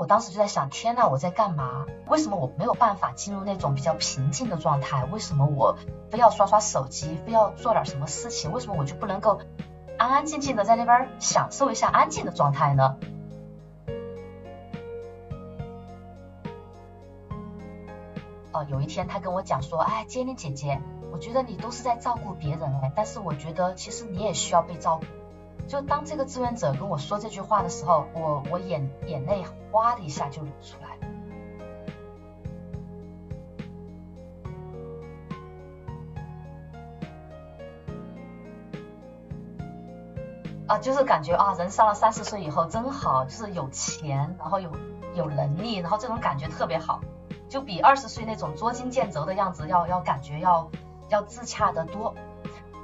我当时就在想，天呐，我在干嘛？为什么我没有办法进入那种比较平静的状态？为什么我非要刷刷手机，非要做点什么事情？为什么我就不能够安安静静的在那边享受一下安静的状态呢？哦，有一天他跟我讲说，哎，杰妮姐姐，我觉得你都是在照顾别人哎，但是我觉得其实你也需要被照顾。就当这个志愿者跟我说这句话的时候，我我眼眼泪哗的一下就流出来。啊，就是感觉啊，人上了三十岁以后真好，就是有钱，然后有有能力，然后这种感觉特别好，就比二十岁那种捉襟见肘的样子要要感觉要要自洽的多。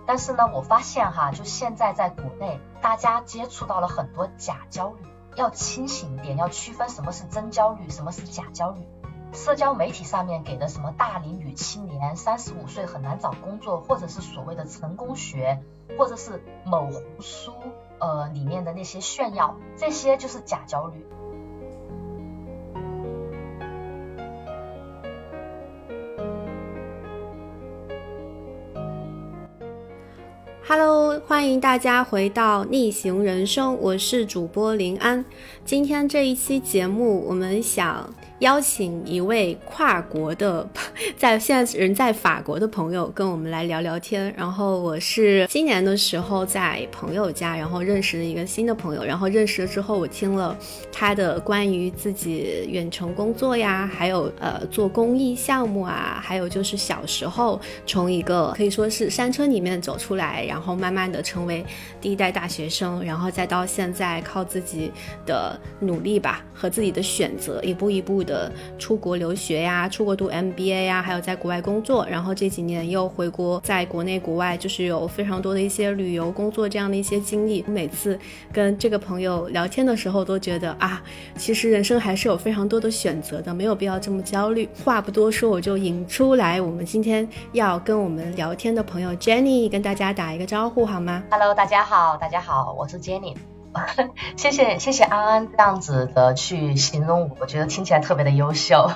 但是呢，我发现哈，就现在在国内，大家接触到了很多假焦虑，要清醒一点，要区分什么是真焦虑，什么是假焦虑。社交媒体上面给的什么大龄女青年三十五岁很难找工作，或者是所谓的成功学，或者是某书呃里面的那些炫耀，这些就是假焦虑。Hello，欢迎大家回到逆行人生，我是主播林安。今天这一期节目，我们想。邀请一位跨国的，在现在人在法国的朋友跟我们来聊聊天。然后我是今年的时候在朋友家，然后认识了一个新的朋友。然后认识了之后，我听了他的关于自己远程工作呀，还有呃做公益项目啊，还有就是小时候从一个可以说是山村里面走出来，然后慢慢的成为第一代大学生，然后再到现在靠自己的努力吧和自己的选择，一步一步。的出国留学呀，出国读 MBA 呀，还有在国外工作，然后这几年又回国，在国内国外就是有非常多的一些旅游工作这样的一些经历。每次跟这个朋友聊天的时候，都觉得啊，其实人生还是有非常多的选择的，没有必要这么焦虑。话不多说，我就引出来我们今天要跟我们聊天的朋友 Jenny，跟大家打一个招呼好吗？Hello，大家好，大家好，我是 Jenny。谢谢谢谢安安这样子的去形容我，我觉得听起来特别的优秀。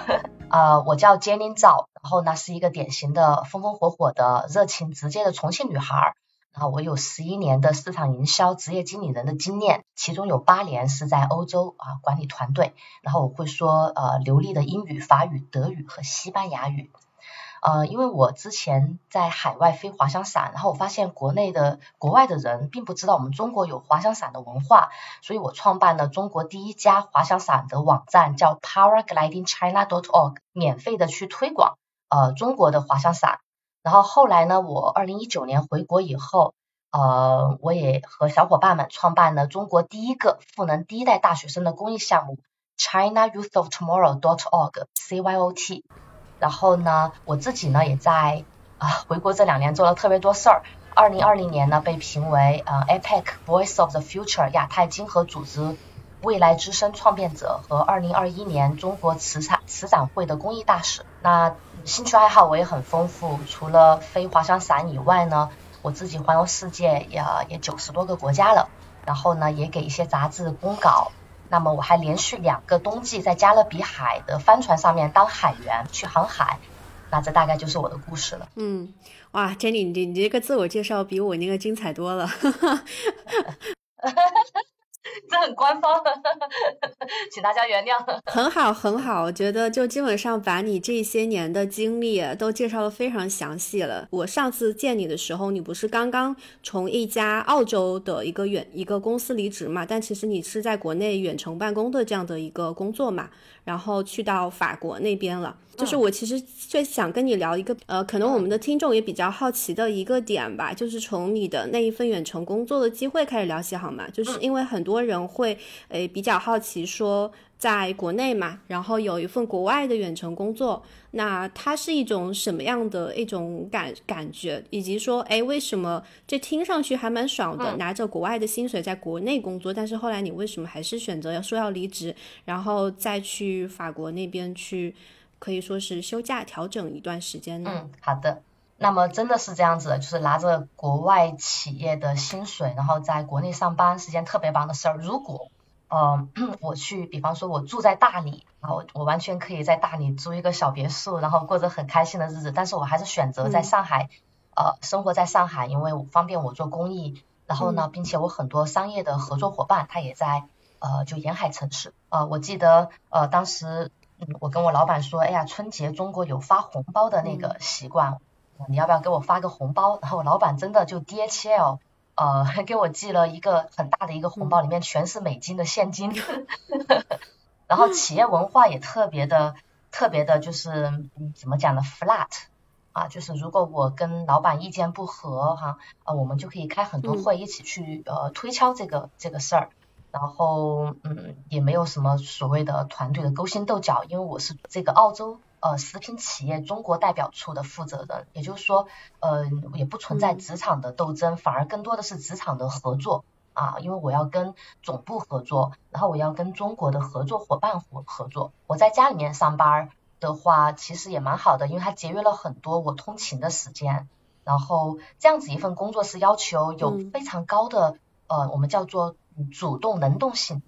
啊，我叫 Jenny 赵，然后呢是一个典型的风风火火的热情直接的重庆女孩。然后我有十一年的市场营销职业经理人的经验，其中有八年是在欧洲啊管理团队。然后我会说呃流利的英语、法语、德语和西班牙语。呃，因为我之前在海外飞滑翔伞，然后我发现国内的、国外的人并不知道我们中国有滑翔伞的文化，所以我创办了中国第一家滑翔伞的网站，叫 Paraglidingchina.org，免费的去推广呃中国的滑翔伞。然后后来呢，我二零一九年回国以后，呃，我也和小伙伴们创办了中国第一个赋能第一代大学生的公益项目 China Youth of Tomorrow.org，CYOT。然后呢，我自己呢也在啊回国这两年做了特别多事儿。二零二零年呢被评为呃 APEC Voice of the Future 亚太经合组织未来之声创变者和二零二一年中国慈善慈善会的公益大使。那兴趣爱好我也很丰富，除了飞滑翔伞以外呢，我自己环游世界也也九十多个国家了。然后呢也给一些杂志公稿。那么我还连续两个冬季在加勒比海的帆船上面当海员去航海，那这大概就是我的故事了。嗯，哇，Jenny，你你这个自我介绍比我那个精彩多了。这很官方，请大家原谅。很好，很好，我觉得就基本上把你这些年的经历都介绍的非常详细了。我上次见你的时候，你不是刚刚从一家澳洲的一个远一个公司离职嘛？但其实你是在国内远程办公的这样的一个工作嘛？然后去到法国那边了。就是我其实最想跟你聊一个，呃，可能我们的听众也比较好奇的一个点吧，就是从你的那一份远程工作的机会开始聊起好吗？就是因为很多人会，诶，比较好奇说，在国内嘛，然后有一份国外的远程工作，那它是一种什么样的一种感感觉，以及说，哎，为什么这听上去还蛮爽的，拿着国外的薪水在国内工作，但是后来你为什么还是选择要说要离职，然后再去法国那边去？可以说是休假调整一段时间呢。嗯，好的。那么真的是这样子的，就是拿着国外企业的薪水，然后在国内上班是件特别棒的事儿。如果呃，我去，比方说我住在大理，然后我完全可以在大理租一个小别墅，然后过着很开心的日子。但是我还是选择在上海，呃，生活在上海，因为方便我做公益。然后呢，并且我很多商业的合作伙伴，他也在呃，就沿海城市。呃，我记得呃，当时我跟我老板说，哎呀，春节中国有发红包的那个习惯，你要不要给我发个红包？然后老板真的就 DHL。呃，还 给我寄了一个很大的一个红包，里面全是美金的现金。然后企业文化也特别的、特别的，就是怎么讲呢？flat 啊，就是如果我跟老板意见不合哈，啊，我们就可以开很多会，一起去呃推敲这个这个事儿。然后嗯，也没有什么所谓的团队的勾心斗角，因为我是这个澳洲。呃，食品企业中国代表处的负责人，也就是说，呃，也不存在职场的斗争，反而更多的是职场的合作啊，因为我要跟总部合作，然后我要跟中国的合作伙伴合合作。我在家里面上班的话，其实也蛮好的，因为它节约了很多我通勤的时间。然后这样子一份工作是要求有非常高的呃，我们叫做主动能动性，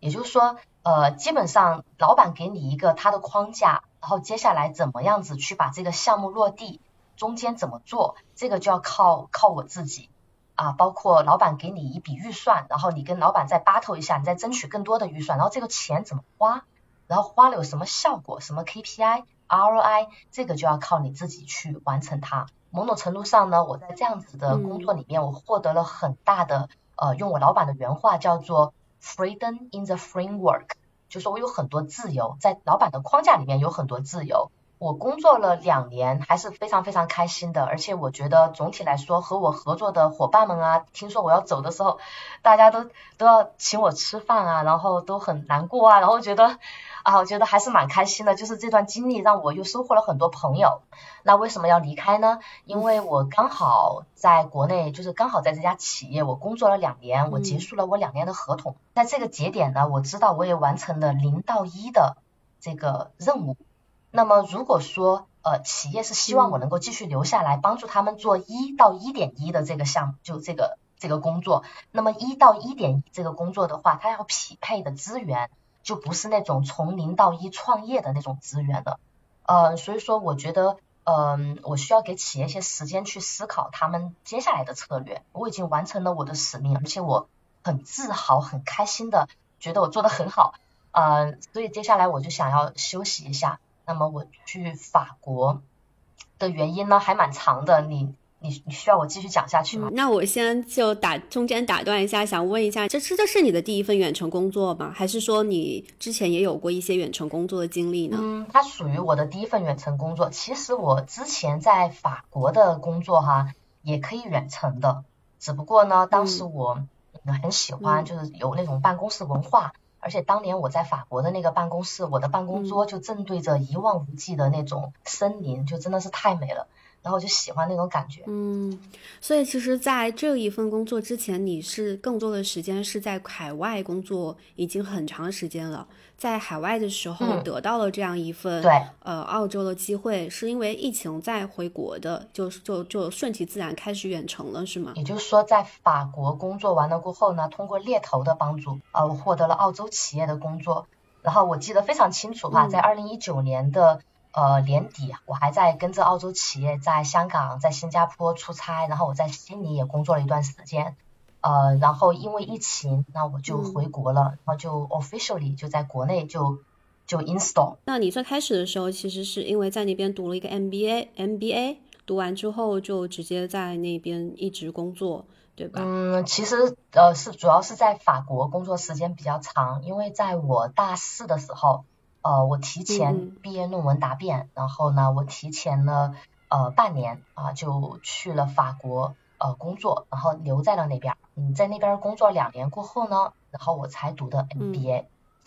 也就是说，呃，基本上老板给你一个他的框架。然后接下来怎么样子去把这个项目落地，中间怎么做，这个就要靠靠我自己啊，包括老板给你一笔预算，然后你跟老板再 battle 一下，你再争取更多的预算，然后这个钱怎么花，然后花了有什么效果，什么 KPI、ROI，这个就要靠你自己去完成它。某种程度上呢，我在这样子的工作里面，我获得了很大的呃，用我老板的原话叫做 freedom in the framework。就说我有很多自由，在老板的框架里面有很多自由。我工作了两年，还是非常非常开心的。而且我觉得总体来说，和我合作的伙伴们啊，听说我要走的时候，大家都都要请我吃饭啊，然后都很难过啊，然后觉得。啊，我觉得还是蛮开心的，就是这段经历让我又收获了很多朋友。那为什么要离开呢？因为我刚好在国内，就是刚好在这家企业我工作了两年，我结束了我两年的合同。在这个节点呢，我知道我也完成了零到一的这个任务。那么如果说呃企业是希望我能够继续留下来，帮助他们做一到一点一的这个项目，就这个这个工作，那么一到一点一这个工作的话，它要匹配的资源。就不是那种从零到一创业的那种资源了，呃，所以说我觉得，嗯，我需要给企业一些时间去思考他们接下来的策略。我已经完成了我的使命，而且我很自豪、很开心的觉得我做的很好，嗯，所以接下来我就想要休息一下。那么我去法国的原因呢，还蛮长的，你。你你需要我继续讲下去吗？那我先就打中间打断一下，想问一下，这是这是你的第一份远程工作吗？还是说你之前也有过一些远程工作的经历呢？嗯，它属于我的第一份远程工作。其实我之前在法国的工作哈，也可以远程的，只不过呢，当时我很喜欢就是有那种办公室文化，而且当年我在法国的那个办公室，我的办公桌就正对着一望无际的那种森林，就真的是太美了。然后我就喜欢那种感觉，嗯，所以其实，在这一份工作之前，你是更多的时间是在海外工作，已经很长时间了。在海外的时候得到了这样一份对呃澳洲的机会，是因为疫情再回国的，就就就顺其自然开始远程了，是吗？也就是说，在法国工作完了过后呢，通过猎头的帮助，呃，我获得了澳洲企业的工作。然后我记得非常清楚哈，在二零一九年的。呃，年底我还在跟着澳洲企业在香港、在新加坡出差，然后我在悉尼也工作了一段时间。呃，然后因为疫情，那我就回国了，然后就 officially 就在国内就就 install。那你最开始的时候，其实是因为在那边读了一个 MBA，MBA 读完之后就直接在那边一直工作，对吧？嗯，其实呃是主要是在法国工作时间比较长，因为在我大四的时候。呃，我提前毕业论文答辩，然后呢，我提前了呃半年啊，就去了法国呃工作，然后留在了那边。嗯，在那边工作两年过后呢，然后我才读的 MBA，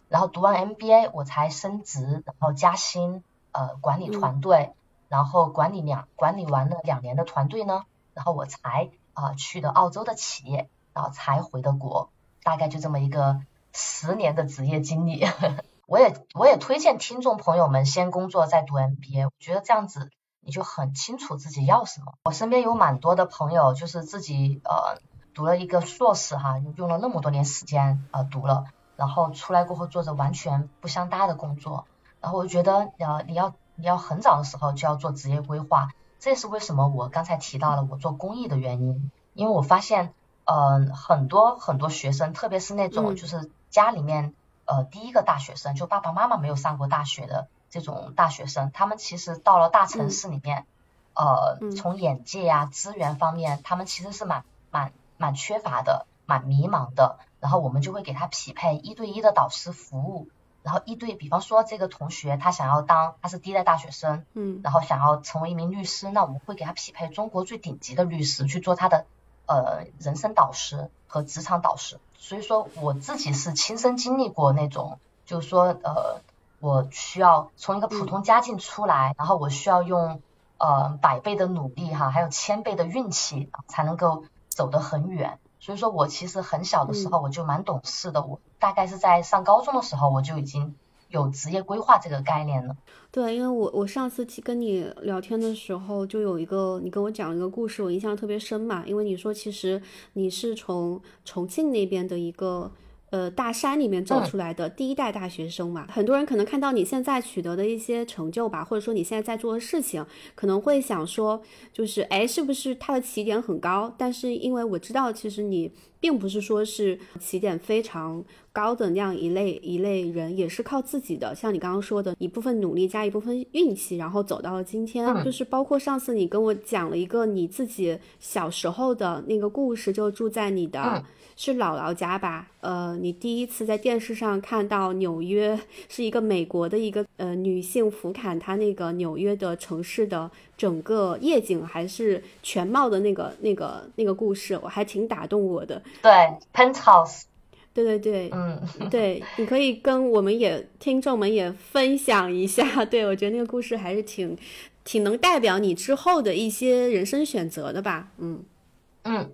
然后读完 MBA 我才升职，然后加薪，呃，管理团队，然后管理两管理完了两年的团队呢，然后我才啊去的澳洲的企业，然后才回的国，大概就这么一个十年的职业经历。我也我也推荐听众朋友们先工作再读 MBA，我觉得这样子你就很清楚自己要什么。我身边有蛮多的朋友，就是自己呃读了一个硕士哈，用了那么多年时间呃读了，然后出来过后做着完全不相搭的工作，然后我就觉得呃你要你要很早的时候就要做职业规划，这也是为什么我刚才提到了我做公益的原因，因为我发现呃很多很多学生，特别是那种就是家里面呃第一个大学生，就爸爸妈妈没有上过大学的这种大学生，他们其实到了大城市里面，呃从眼界呀资源方面，他们其实是蛮蛮蛮缺乏的，蛮迷茫的。然后我们就会给他匹配一对一的导师服务，然后一对，比方说这个同学他想要当他是第一代大学生，嗯，然后想要成为一名律师，那我们会给他匹配中国最顶级的律师去做他的呃人生导师和职场导师。所以说我自己是亲身经历过那种，就是说呃我需要从一个普通家境出来，然后我需要用呃百倍的努力哈，还有千倍的运气才能够走得很远。所以说我其实很小的时候我就蛮懂事的，我大概是在上高中的时候我就已经有职业规划这个概念呢。对，因为我我上次去跟你聊天的时候，就有一个你跟我讲了一个故事，我印象特别深嘛。因为你说其实你是从重庆那边的一个。呃，大山里面走出来的第一代大学生嘛，很多人可能看到你现在取得的一些成就吧，或者说你现在在做的事情，可能会想说，就是哎，是不是他的起点很高？但是因为我知道，其实你并不是说是起点非常高的那样一类一类人，也是靠自己的，像你刚刚说的一部分努力加一部分运气，然后走到了今天。就是包括上次你跟我讲了一个你自己小时候的那个故事，就住在你的。是姥姥家吧？呃，你第一次在电视上看到纽约是一个美国的一个呃女性俯瞰她那个纽约的城市的整个夜景还是全貌的那个那个那个故事，我还挺打动我的。对，Penthouse。对对对，嗯，对，你可以跟我们也听众们也分享一下。对我觉得那个故事还是挺挺能代表你之后的一些人生选择的吧？嗯嗯。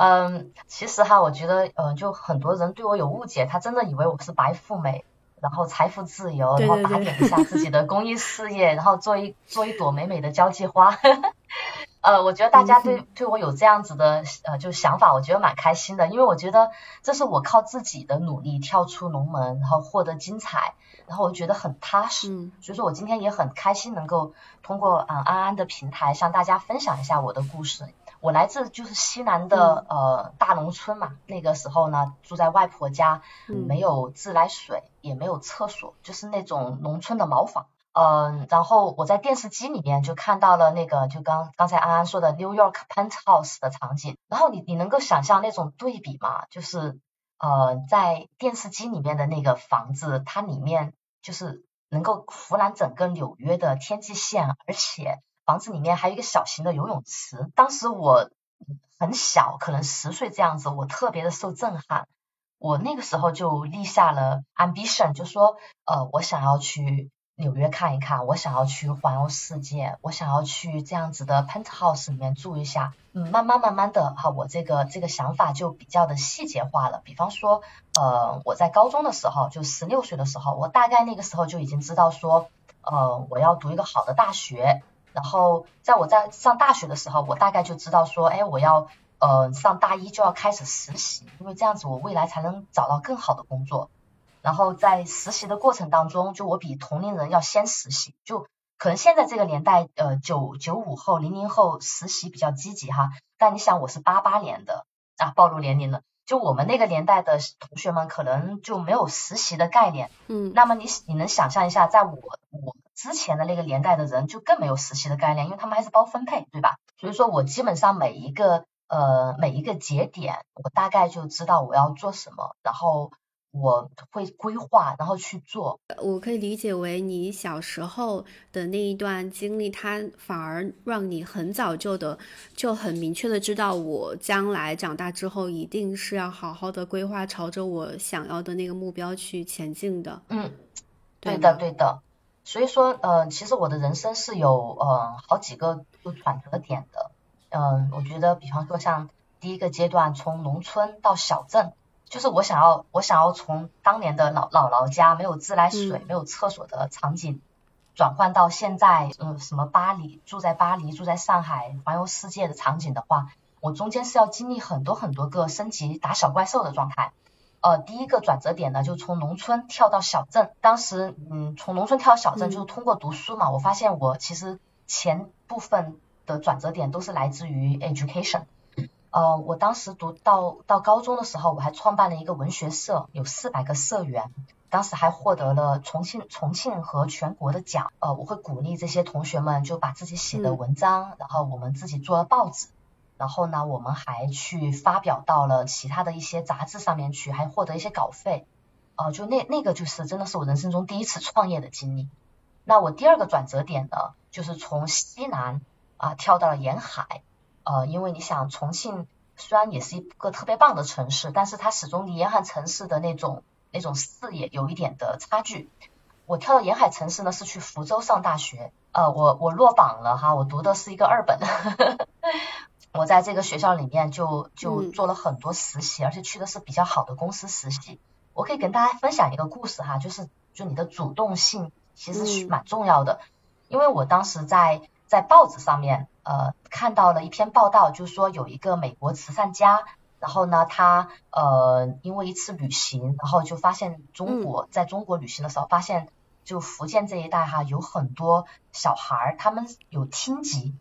嗯，其实哈，我觉得，嗯，就很多人对我有误解，他真的以为我是白富美，然后财富自由，然后打点一下自己的公益事业，然后做一做一朵美美的交际花。呃，我觉得大家对对我有这样子的呃就想法，我觉得蛮开心的，因为我觉得这是我靠自己的努力跳出龙门，然后获得精彩，然后我觉得很踏实。所以说我今天也很开心能够通过啊安安的平台向大家分享一下我的故事。我来自就是西南的呃大农村嘛，那个时候呢住在外婆家，没有自来水，也没有厕所，就是那种农村的茅房。嗯，然后我在电视机里面就看到了那个就刚刚才安安说的 New York Penthouse 的场景，然后你你能够想象那种对比吗？就是呃在电视机里面的那个房子，它里面就是能够俯览整个纽约的天际线，而且。房子里面还有一个小型的游泳池，当时我很小，可能十岁这样子，我特别的受震撼。我那个时候就立下了 ambition，就说，呃，我想要去纽约看一看，我想要去环游世界，我想要去这样子的 penthouse 里面住一下。嗯，慢慢慢慢的哈，我这个这个想法就比较的细节化了。比方说，呃，我在高中的时候，就十六岁的时候，我大概那个时候就已经知道说，呃，我要读一个好的大学。然后在我在上大学的时候，我大概就知道说，哎，我要呃上大一就要开始实习，因为这样子我未来才能找到更好的工作。然后在实习的过程当中，就我比同龄人要先实习，就可能现在这个年代，呃九九五后、零零后实习比较积极哈。但你想，我是八八年的啊，暴露年龄了。就我们那个年代的同学们，可能就没有实习的概念。嗯。那么你你能想象一下，在我我。之前的那个年代的人就更没有实习的概念，因为他们还是包分配，对吧？所以说我基本上每一个呃每一个节点，我大概就知道我要做什么，然后我会规划，然后去做。我可以理解为你小时候的那一段经历，它反而让你很早就的就很明确的知道，我将来长大之后一定是要好好的规划，朝着我想要的那个目标去前进的。嗯，对的，对的。所以说，呃，其实我的人生是有呃好几个就转折点的，嗯，我觉得，比方说像第一个阶段，从农村到小镇，就是我想要我想要从当年的老姥姥家没有自来水、没有厕所的场景，转换到现在，嗯，什么巴黎住在巴黎、住在上海环游世界的场景的话，我中间是要经历很多很多个升级打小怪兽的状态。呃，第一个转折点呢，就从农村跳到小镇。当时，嗯，从农村跳到小镇，就是通过读书嘛。我发现我其实前部分的转折点都是来自于 education。呃，我当时读到到高中的时候，我还创办了一个文学社，有四百个社员，当时还获得了重庆重庆和全国的奖。呃，我会鼓励这些同学们就把自己写的文章，然后我们自己做了报纸。然后呢，我们还去发表到了其他的一些杂志上面去，还获得一些稿费。哦，就那那个就是真的是我人生中第一次创业的经历。那我第二个转折点呢，就是从西南啊跳到了沿海。呃，因为你想，重庆虽然也是一个特别棒的城市，但是它始终离沿海城市的那种那种视野有一点的差距。我跳到沿海城市呢，是去福州上大学。呃，我我落榜了哈，我读的是一个二本。我在这个学校里面就就做了很多实习，而且去的是比较好的公司实习。我可以跟大家分享一个故事哈，就是就你的主动性其实是蛮重要的。因为我当时在在报纸上面呃看到了一篇报道，就是说有一个美国慈善家，然后呢他呃因为一次旅行，然后就发现中国在中国旅行的时候发现就福建这一带哈有很多小孩儿他们有听级。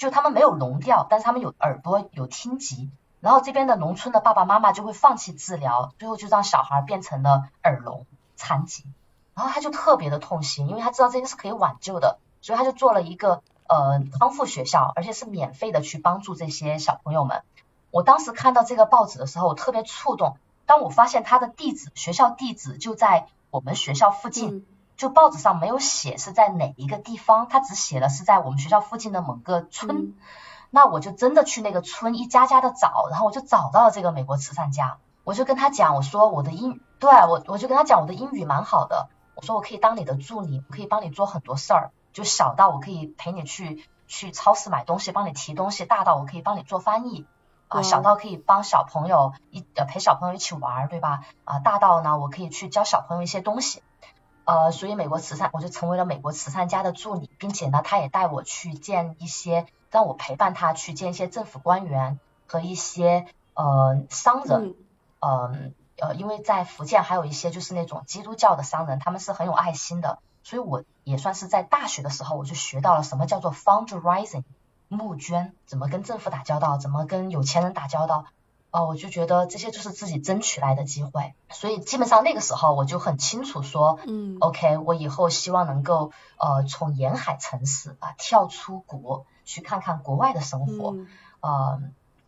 就他们没有聋掉，但是他们有耳朵有听级，然后这边的农村的爸爸妈妈就会放弃治疗，最后就让小孩变成了耳聋残疾，然后他就特别的痛心，因为他知道这个是可以挽救的，所以他就做了一个呃康复学校，而且是免费的去帮助这些小朋友们。我当时看到这个报纸的时候，我特别触动，当我发现他的地址学校地址就在我们学校附近。就报纸上没有写是在哪一个地方，他只写了是在我们学校附近的某个村。那我就真的去那个村一家家的找，然后我就找到了这个美国慈善家。我就跟他讲，我说我的英，对我我就跟他讲我的英语蛮好的，我说我可以当你的助理，我可以帮你做很多事儿，就小到我可以陪你去去超市买东西，帮你提东西，大到我可以帮你做翻译啊，小到可以帮小朋友一呃陪小朋友一起玩，对吧？啊，大到呢我可以去教小朋友一些东西。呃，所以美国慈善我就成为了美国慈善家的助理，并且呢，他也带我去见一些，让我陪伴他去见一些政府官员和一些呃商人，嗯呃，因为在福建还有一些就是那种基督教的商人，他们是很有爱心的，所以我也算是在大学的时候我就学到了什么叫做 fundraising 募捐，怎么跟政府打交道，怎么跟有钱人打交道。哦，我就觉得这些就是自己争取来的机会，所以基本上那个时候我就很清楚说，嗯，OK，我以后希望能够呃从沿海城市啊跳出国去看看国外的生活，呃，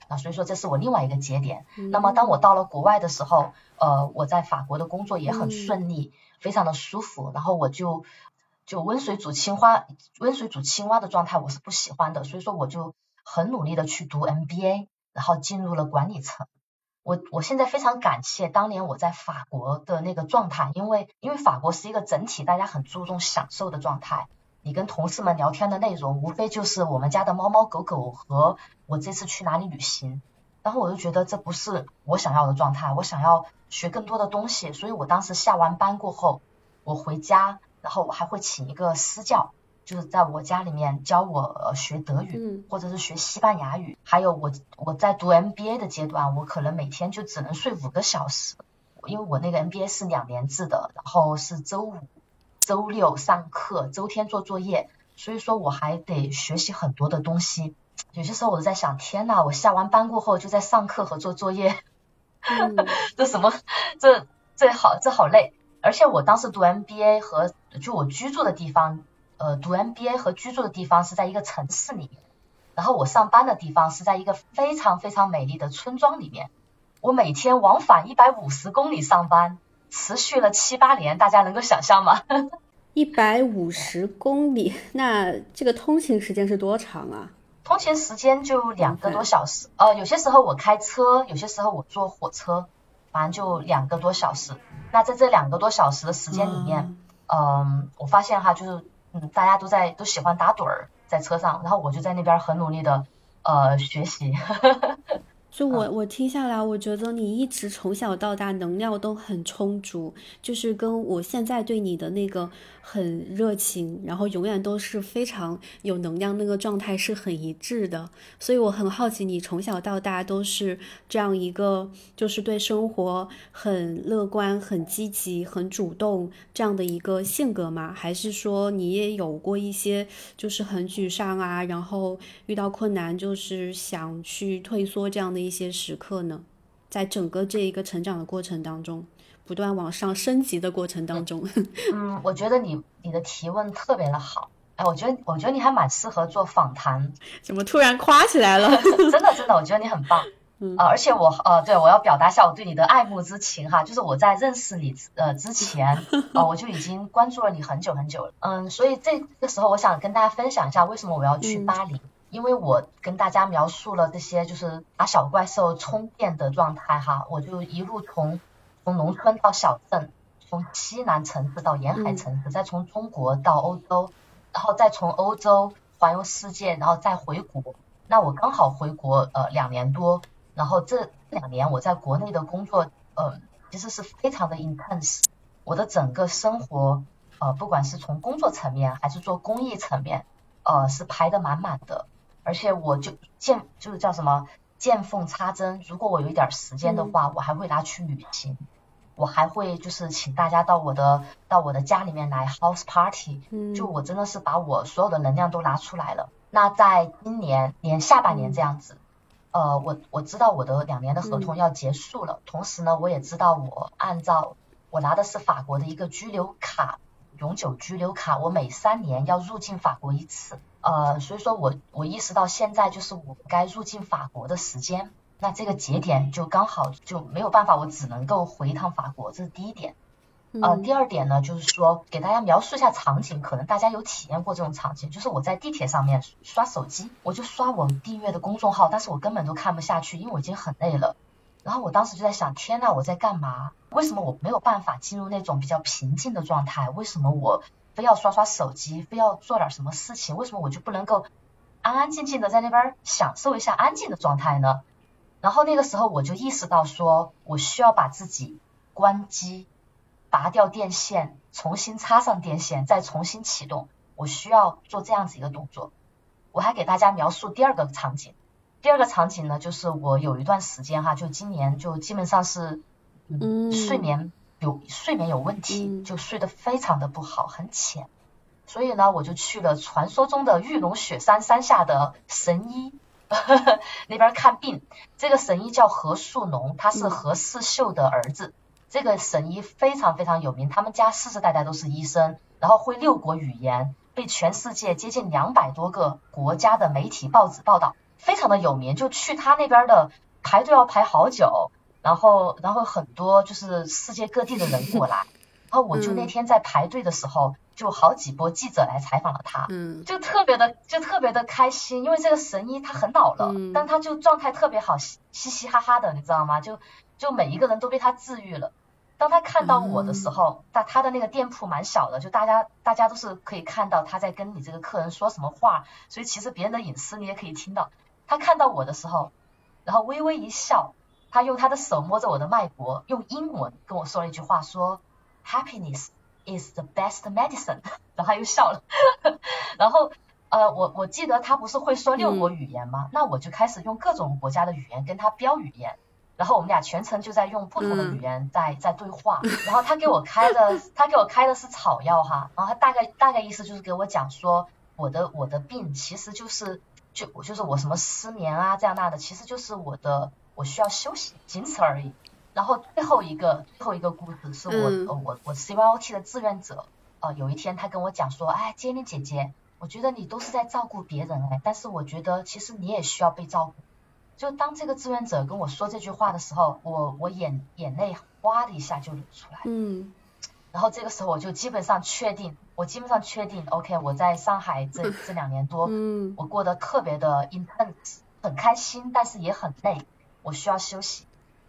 啊，所以说这是我另外一个节点。那么当我到了国外的时候，呃，我在法国的工作也很顺利，非常的舒服，然后我就就温水煮青蛙，温水煮青蛙的状态我是不喜欢的，所以说我就很努力的去读 MBA。然后进入了管理层，我我现在非常感谢当年我在法国的那个状态，因为因为法国是一个整体，大家很注重享受的状态。你跟同事们聊天的内容，无非就是我们家的猫猫狗狗和我这次去哪里旅行。然后我就觉得这不是我想要的状态，我想要学更多的东西。所以我当时下完班过后，我回家，然后我还会请一个私教。就是在我家里面教我学德语，或者是学西班牙语，还有我我在读 MBA 的阶段，我可能每天就只能睡五个小时，因为我那个 MBA 是两年制的，然后是周五、周六上课，周天做作业，所以说我还得学习很多的东西。有些时候我都在想，天呐，我下完班过后就在上课和做作业，这什么？这这好这好累，而且我当时读 MBA 和就我居住的地方。呃，读 MBA 和居住的地方是在一个城市里面，然后我上班的地方是在一个非常非常美丽的村庄里面。我每天往返一百五十公里上班，持续了七八年，大家能够想象吗？一百五十公里，那这个通勤时间是多长啊？通勤时间就两个多小时。呃，有些时候我开车，有些时候我坐火车，反正就两个多小时。那在这两个多小时的时间里面，嗯，我发现哈，就是。嗯，大家都在都喜欢打盹儿在车上，然后我就在那边很努力的呃学习。就我我听下来，我觉得你一直从小到大能量都很充足，就是跟我现在对你的那个很热情，然后永远都是非常有能量那个状态是很一致的。所以我很好奇，你从小到大都是这样一个，就是对生活很乐观、很积极、很主动这样的一个性格吗？还是说你也有过一些就是很沮丧啊，然后遇到困难就是想去退缩这样的？一些时刻呢，在整个这一个成长的过程当中，不断往上升级的过程当中。嗯，我觉得你你的提问特别的好，哎，我觉得我觉得你还蛮适合做访谈。怎么突然夸起来了？真的真的，我觉得你很棒。嗯，而且我呃，对我要表达一下我对你的爱慕之情哈，就是我在认识你呃之前，呃，我就已经关注了你很久很久了。嗯，所以这个时候我想跟大家分享一下，为什么我要去巴黎。因为我跟大家描述了这些就是打小怪兽充电的状态哈，我就一路从从农村到小镇，从西南城市到沿海城市，再从中国到欧洲，然后再从欧洲环游世界，然后再回国。那我刚好回国呃两年多，然后这两年我在国内的工作呃其实是非常的 intense，我的整个生活呃不管是从工作层面还是做公益层面呃是排的满满的。而且我就见就是叫什么见缝插针，如果我有一点时间的话，我还会拿去旅行，我还会就是请大家到我的到我的家里面来 house party，就我真的是把我所有的能量都拿出来了。那在今年年下半年这样子，呃，我我知道我的两年的合同要结束了，同时呢，我也知道我按照我拿的是法国的一个居留卡，永久居留卡，我每三年要入境法国一次。呃，所以说我我意识到现在就是我该入境法国的时间，那这个节点就刚好就没有办法，我只能够回一趟法国，这是第一点。呃，第二点呢，就是说给大家描述一下场景，可能大家有体验过这种场景，就是我在地铁上面刷手机，我就刷我订阅的公众号，但是我根本都看不下去，因为我已经很累了。然后我当时就在想，天呐，我在干嘛？为什么我没有办法进入那种比较平静的状态？为什么我？非要刷刷手机，非要做点什么事情，为什么我就不能够安安静静的在那边享受一下安静的状态呢？然后那个时候我就意识到，说我需要把自己关机，拔掉电线，重新插上电线，再重新启动。我需要做这样子一个动作。我还给大家描述第二个场景，第二个场景呢，就是我有一段时间哈，就今年就基本上是嗯睡眠。有睡眠有问题，就睡得非常的不好，很浅。所以呢，我就去了传说中的玉龙雪山山下的神医 那边看病。这个神医叫何树农，他是何世秀的儿子。这个神医非常非常有名，他们家世世代代都是医生，然后会六国语言，被全世界接近两百多个国家的媒体报纸报道，非常的有名。就去他那边的排队要排好久。然后，然后很多就是世界各地的人过来，然后我就那天在排队的时候，就好几波记者来采访了他，嗯，就特别的，就特别的开心，因为这个神医他很老了，但他就状态特别好，嘻嘻哈哈的，你知道吗？就就每一个人都被他治愈了。当他看到我的时候，他他的那个店铺蛮小的，就大家大家都是可以看到他在跟你这个客人说什么话，所以其实别人的隐私你也可以听到。他看到我的时候，然后微微一笑。他用他的手摸着我的脉搏，用英文跟我说了一句话，说 Happiness is the best medicine。然后他又笑了。然后呃，我我记得他不是会说六国语言吗？那我就开始用各种国家的语言跟他标语言。然后我们俩全程就在用不同的语言在在对话。然后他给我开的，他给我开的是草药哈。然后他大概大概意思就是给我讲说，我的我的病其实就是就就是我什么失眠啊这样那的，其实就是我的。我需要休息，仅此而已。然后最后一个最后一个故事是我我我 C Y O T 的志愿者，呃，有一天他跟我讲说，哎，杰妮姐姐，我觉得你都是在照顾别人哎，但是我觉得其实你也需要被照顾。就当这个志愿者跟我说这句话的时候，我我眼眼泪哗的一下就流出来。嗯。然后这个时候我就基本上确定，我基本上确定，OK，我在上海这 这两年多，嗯，我过得特别的 intense，很开心，但是也很累。我需要休息，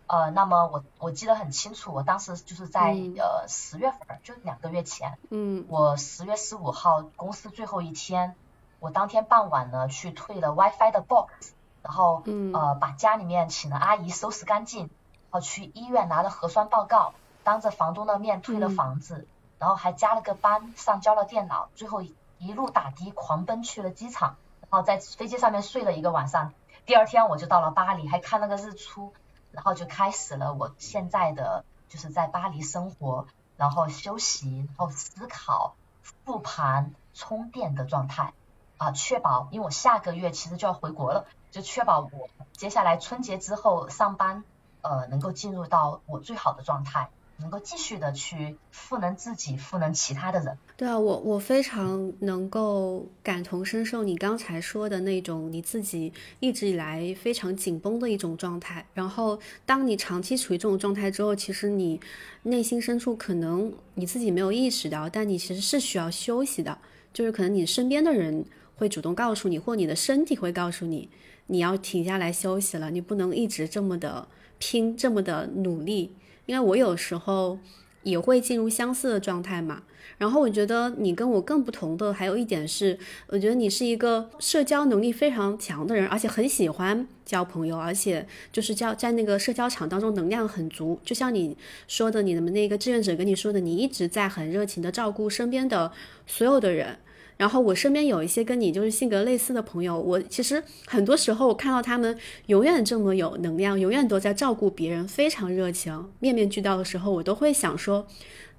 呃，那么我我记得很清楚，我当时就是在呃十月份，就两个月前，嗯，我十月十五号公司最后一天，我当天傍晚呢去退了 WiFi 的 box，然后呃把家里面请了阿姨收拾干净，然后去医院拿了核酸报告，当着房东的面退了房子，然后还加了个班，上交了电脑，最后一路打的狂奔去了机场，然后在飞机上面睡了一个晚上，第二天我就到了巴黎，还看了个日出，然后就开始了我现在的就是在巴黎生活，然后休息，然后思考、复盘、充电的状态。啊，确保，因为我下个月其实就要回国了，就确保我接下来春节之后上班，呃，能够进入到我最好的状态，能够继续的去赋能自己，赋能其他的人。对啊，我我非常能够感同身受你刚才说的那种你自己一直以来非常紧绷的一种状态。然后，当你长期处于这种状态之后，其实你内心深处可能你自己没有意识到，但你其实是需要休息的，就是可能你身边的人。会主动告诉你，或你的身体会告诉你，你要停下来休息了，你不能一直这么的拼，这么的努力。因为我有时候也会进入相似的状态嘛。然后我觉得你跟我更不同的还有一点是，我觉得你是一个社交能力非常强的人，而且很喜欢交朋友，而且就是交在那个社交场当中能量很足。就像你说的，你的那个志愿者跟你说的，你一直在很热情的照顾身边的所有的人。然后我身边有一些跟你就是性格类似的朋友，我其实很多时候我看到他们永远这么有能量，永远都在照顾别人，非常热情，面面俱到的时候，我都会想说，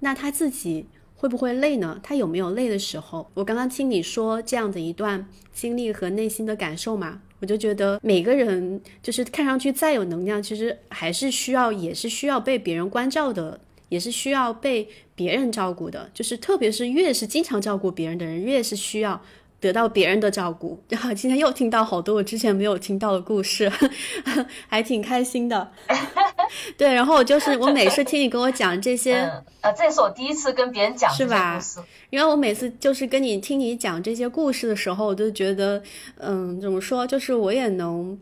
那他自己会不会累呢？他有没有累的时候？我刚刚听你说这样的一段经历和内心的感受嘛，我就觉得每个人就是看上去再有能量，其实还是需要，也是需要被别人关照的。也是需要被别人照顾的，就是特别是越是经常照顾别人的人，越是需要得到别人的照顾。然 后今天又听到好多我之前没有听到的故事，还挺开心的。对，然后我就是我每次听你跟我讲这些，呃，这也是我第一次跟别人讲是吧？因为我每次就是跟你听你讲这些故事的时候，我都觉得，嗯，怎么说，就是我也能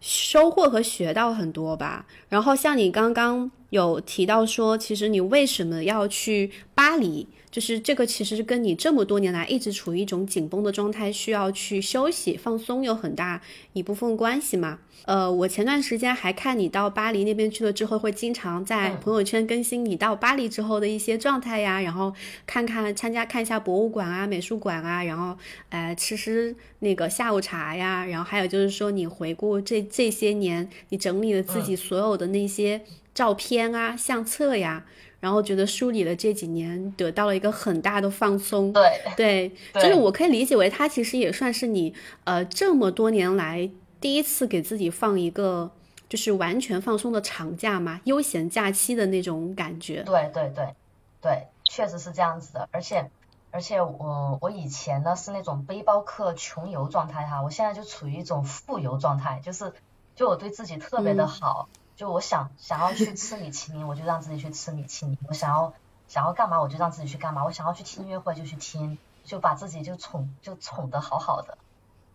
收获和学到很多吧。然后像你刚刚。有提到说，其实你为什么要去巴黎？就是这个，其实是跟你这么多年来一直处于一种紧绷的状态，需要去休息放松有很大一部分关系嘛。呃，我前段时间还看你到巴黎那边去了之后，会经常在朋友圈更新你到巴黎之后的一些状态呀，然后看看参加看一下博物馆啊、美术馆啊，然后呃吃吃那个下午茶呀，然后还有就是说你回顾这这些年，你整理了自己所有的那些照片啊、相册呀，然后觉得梳理了这几年，得到了一个很大的放松。对对，就是我可以理解为它其实也算是你呃这么多年来。第一次给自己放一个就是完全放松的长假嘛，悠闲假期的那种感觉。对对对对，确实是这样子的。而且而且我我以前呢是那种背包客穷游状态哈，我现在就处于一种富游状态，就是就我对自己特别的好，就我想想要去吃米其林，我就让自己去吃米其林；我想要想要干嘛，我就让自己去干嘛；我想要去听音乐会就去听，就把自己就宠就宠得好好的。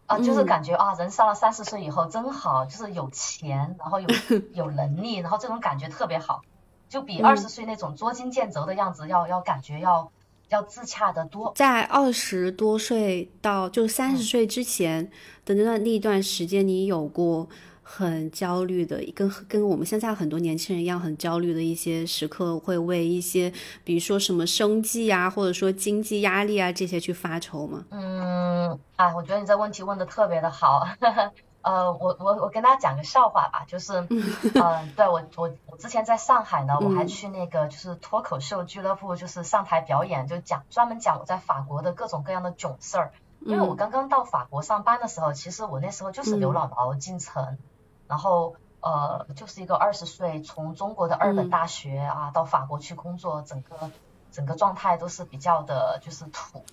啊，就是感觉啊，人上了三十岁以后真好，就是有钱，然后有 有能力，然后这种感觉特别好，就比二十岁那种捉襟见肘的样子要要感觉要要自洽的多。在二十多岁到就三十岁之前的那段那段时间，你有过？很焦虑的，跟跟我们现在很多年轻人一样，很焦虑的一些时刻，会为一些，比如说什么生计啊，或者说经济压力啊这些去发愁吗？嗯，啊，我觉得你这问题问的特别的好。呃，我我我跟大家讲个笑话吧，就是，嗯，对我我我之前在上海呢，我还去那个就是脱口秀俱乐部，就是上台表演，就讲专门讲我在法国的各种各样的囧事儿。因为我刚刚到法国上班的时候，其实我那时候就是刘姥姥进城。然后呃，就是一个二十岁从中国的二本大学啊到法国去工作，整个整个状态都是比较的，就是土。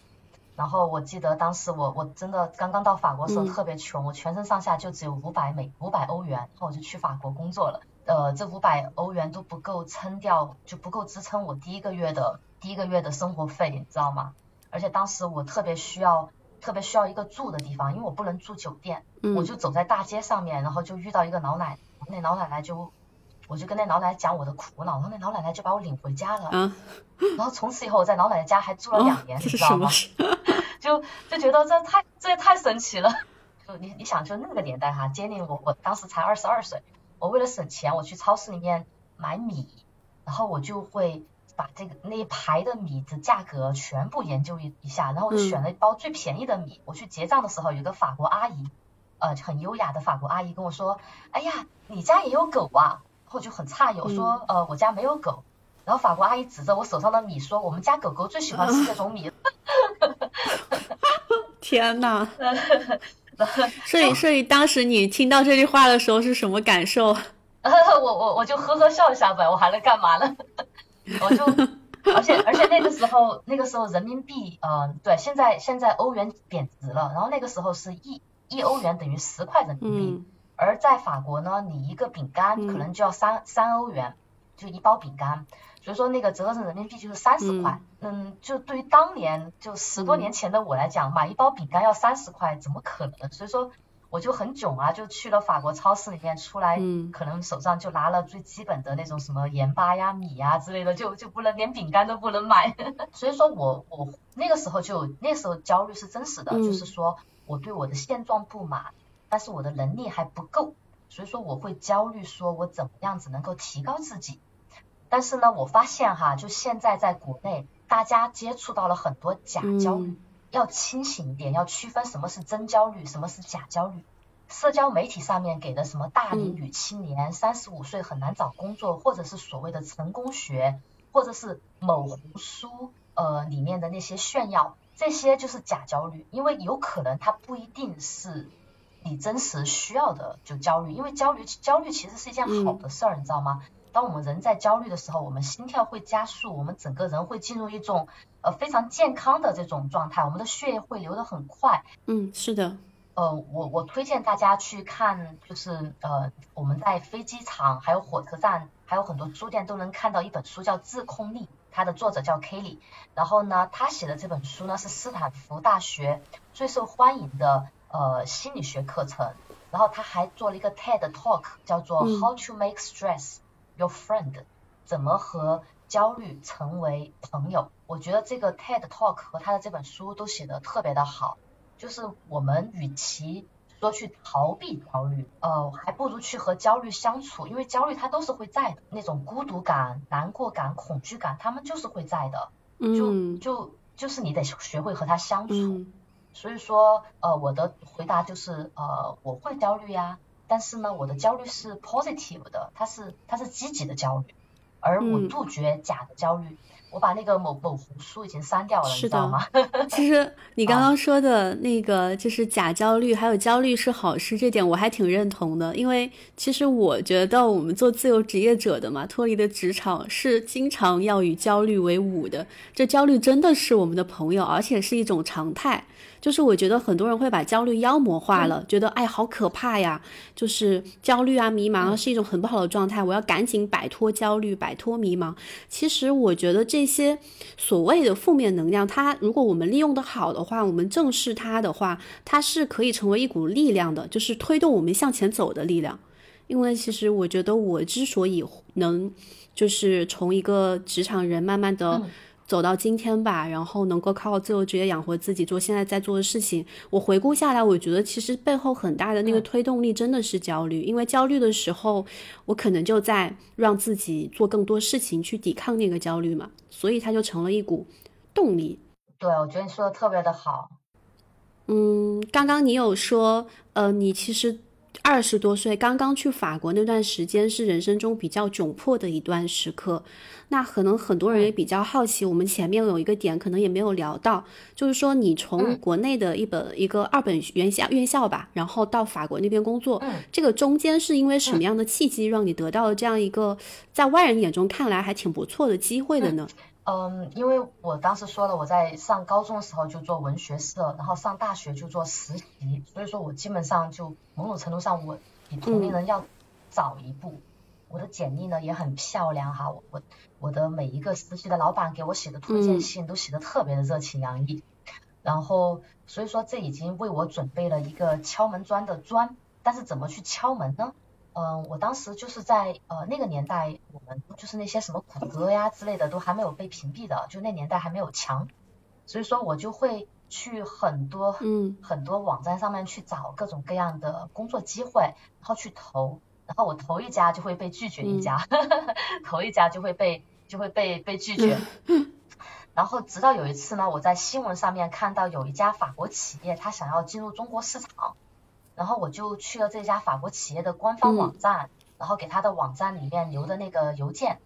然后我记得当时我我真的刚刚到法国时候特别穷，我全身上下就只有五百美五百欧元，然后我就去法国工作了。呃，这五百欧元都不够撑掉，就不够支撑我第一个月的第一个月的生活费，你知道吗？而且当时我特别需要。特别需要一个住的地方，因为我不能住酒店，我就走在大街上面，然后就遇到一个老奶，那老奶奶就，我就跟那老奶奶讲我的苦恼，然后那老奶奶就把我领回家了，然后从此以后我在老奶奶家还住了两年，你知道吗？就就觉得这太这也太神奇了，就你你想就那个年代哈，杰宁我我当时才二十二岁，我为了省钱，我去超市里面买米，然后我就会把这个那一排的米的价格全部研究一一下，然后我就选了一包最便宜的米。我去结账的时候，有个法国阿姨，呃，很优雅的法国阿姨跟我说：“哎呀，你家也有狗啊？”然后就很诧异，我说：“呃，我家没有狗。”然后法国阿姨指着我手上的米说：“我们家狗狗最喜欢吃这种米。” 天呐！所以，所以当时你听到这句话的时候是什么感受？我我我就呵呵笑一下呗，我还能干嘛呢？我就，而且而且那个时候那个时候人民币，嗯，对，现在现在欧元贬值了，然后那个时候是一一欧元等于十块人民币，而在法国呢，你一个饼干可能就要三三欧元，就一包饼干。所以说那个折合成人民币就是三十块，嗯，就对于当年就十多年前的我来讲，买一包饼干要三十块，怎么可能？所以说我就很囧啊，就去了法国超市里面，出来可能手上就拿了最基本的那种什么盐巴呀、米呀之类的，就就不能连饼干都不能买。所以说我我那个时候就那时候焦虑是真实的，就是说我对我的现状不满，但是我的能力还不够，所以说我会焦虑，说我怎么样子能够提高自己。但是呢，我发现哈，就现在在国内，大家接触到了很多假焦虑，要清醒一点，要区分什么是真焦虑，什么是假焦虑。社交媒体上面给的什么大龄女青年三十五岁很难找工作，或者是所谓的成功学，或者是某红书呃里面的那些炫耀，这些就是假焦虑，因为有可能它不一定是你真实需要的就焦虑，因为焦虑焦虑其实是一件好的事儿，你知道吗？当我们人在焦虑的时候，我们心跳会加速，我们整个人会进入一种呃非常健康的这种状态，我们的血液会流得很快。嗯，是的。呃，我我推荐大家去看，就是呃我们在飞机场、还有火车站、还有很多书店都能看到一本书叫《自控力》，它的作者叫 Kelly。然后呢，他写的这本书呢是斯坦福大学最受欢迎的呃心理学课程。然后他还做了一个 TED Talk，叫做 How to Make Stress。Your friend，怎么和焦虑成为朋友？我觉得这个 TED Talk 和他的这本书都写的特别的好。就是我们与其说去逃避焦虑，呃，还不如去和焦虑相处，因为焦虑它都是会在的。那种孤独感、难过感、恐惧感，他们就是会在的。就就就是你得学会和他相处。所以说，呃，我的回答就是，呃，我会焦虑呀。但是呢，我的焦虑是 positive 的，它是它是积极的焦虑，而我杜绝假的焦虑。我把那个某某红书已经删掉了，你知道吗？其实 你刚刚说的那个就是假焦虑，还有焦虑是好事，这点我还挺认同的。因为其实我觉得我们做自由职业者的嘛，脱离的职场是经常要与焦虑为伍的。这焦虑真的是我们的朋友，而且是一种常态。就是我觉得很多人会把焦虑妖魔化了，觉得哎好可怕呀，就是焦虑啊迷茫啊是一种很不好的状态，我要赶紧摆脱焦虑，摆脱迷茫。其实我觉得这些所谓的负面能量，它如果我们利用的好的话，我们正视它的话，它是可以成为一股力量的，就是推动我们向前走的力量。因为其实我觉得我之所以能就是从一个职场人慢慢的。走到今天吧，然后能够靠自由职业养活自己，做现在在做的事情。我回顾下来，我觉得其实背后很大的那个推动力真的是焦虑，因为焦虑的时候，我可能就在让自己做更多事情去抵抗那个焦虑嘛，所以它就成了一股动力。对，我觉得你说的特别的好。嗯，刚刚你有说，呃，你其实。二十多岁刚刚去法国那段时间是人生中比较窘迫的一段时刻，那可能很多人也比较好奇，我们前面有一个点可能也没有聊到，就是说你从国内的一本一个二本院校院校吧，然后到法国那边工作，这个中间是因为什么样的契机让你得到了这样一个在外人眼中看来还挺不错的机会的呢？嗯，因为我当时说了，我在上高中的时候就做文学社，然后上大学就做实习，所以说我基本上就某种程度上我比同龄人要早一步。我的简历呢也很漂亮哈，我我的每一个实习的老板给我写的推荐信都写的特别的热情洋溢，然后所以说这已经为我准备了一个敲门砖的砖，但是怎么去敲门呢？嗯，我当时就是在呃那个年代，我们就是那些什么谷歌呀之类的都还没有被屏蔽的，就那年代还没有墙，所以说我就会去很多嗯很多网站上面去找各种各样的工作机会，然后去投，然后我投一家就会被拒绝一家，投一家就会被就会被被拒绝。然后直到有一次呢，我在新闻上面看到有一家法国企业，他想要进入中国市场，然后我就去了这家法国企业的官方网站，然后给他的网站里面留的那个邮件，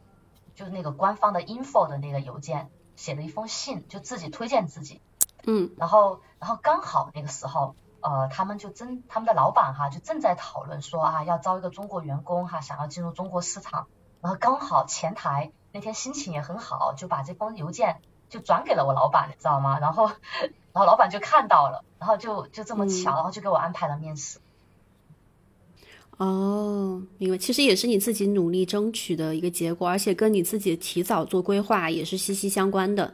就是那个官方的 info 的那个邮件，写了一封信，就自己推荐自己。嗯然后，然后刚好那个时候，呃，他们就正他们的老板哈就正在讨论说啊，要招一个中国员工哈，想要进入中国市场。然后刚好前台那天心情也很好，就把这封邮件就转给了我老板，你知道吗？然后，然后老板就看到了，然后就就这么巧，嗯然后就给我安排了面试。哦，明白。其实也是你自己努力争取的一个结果，而且跟你自己提早做规划也是息息相关的。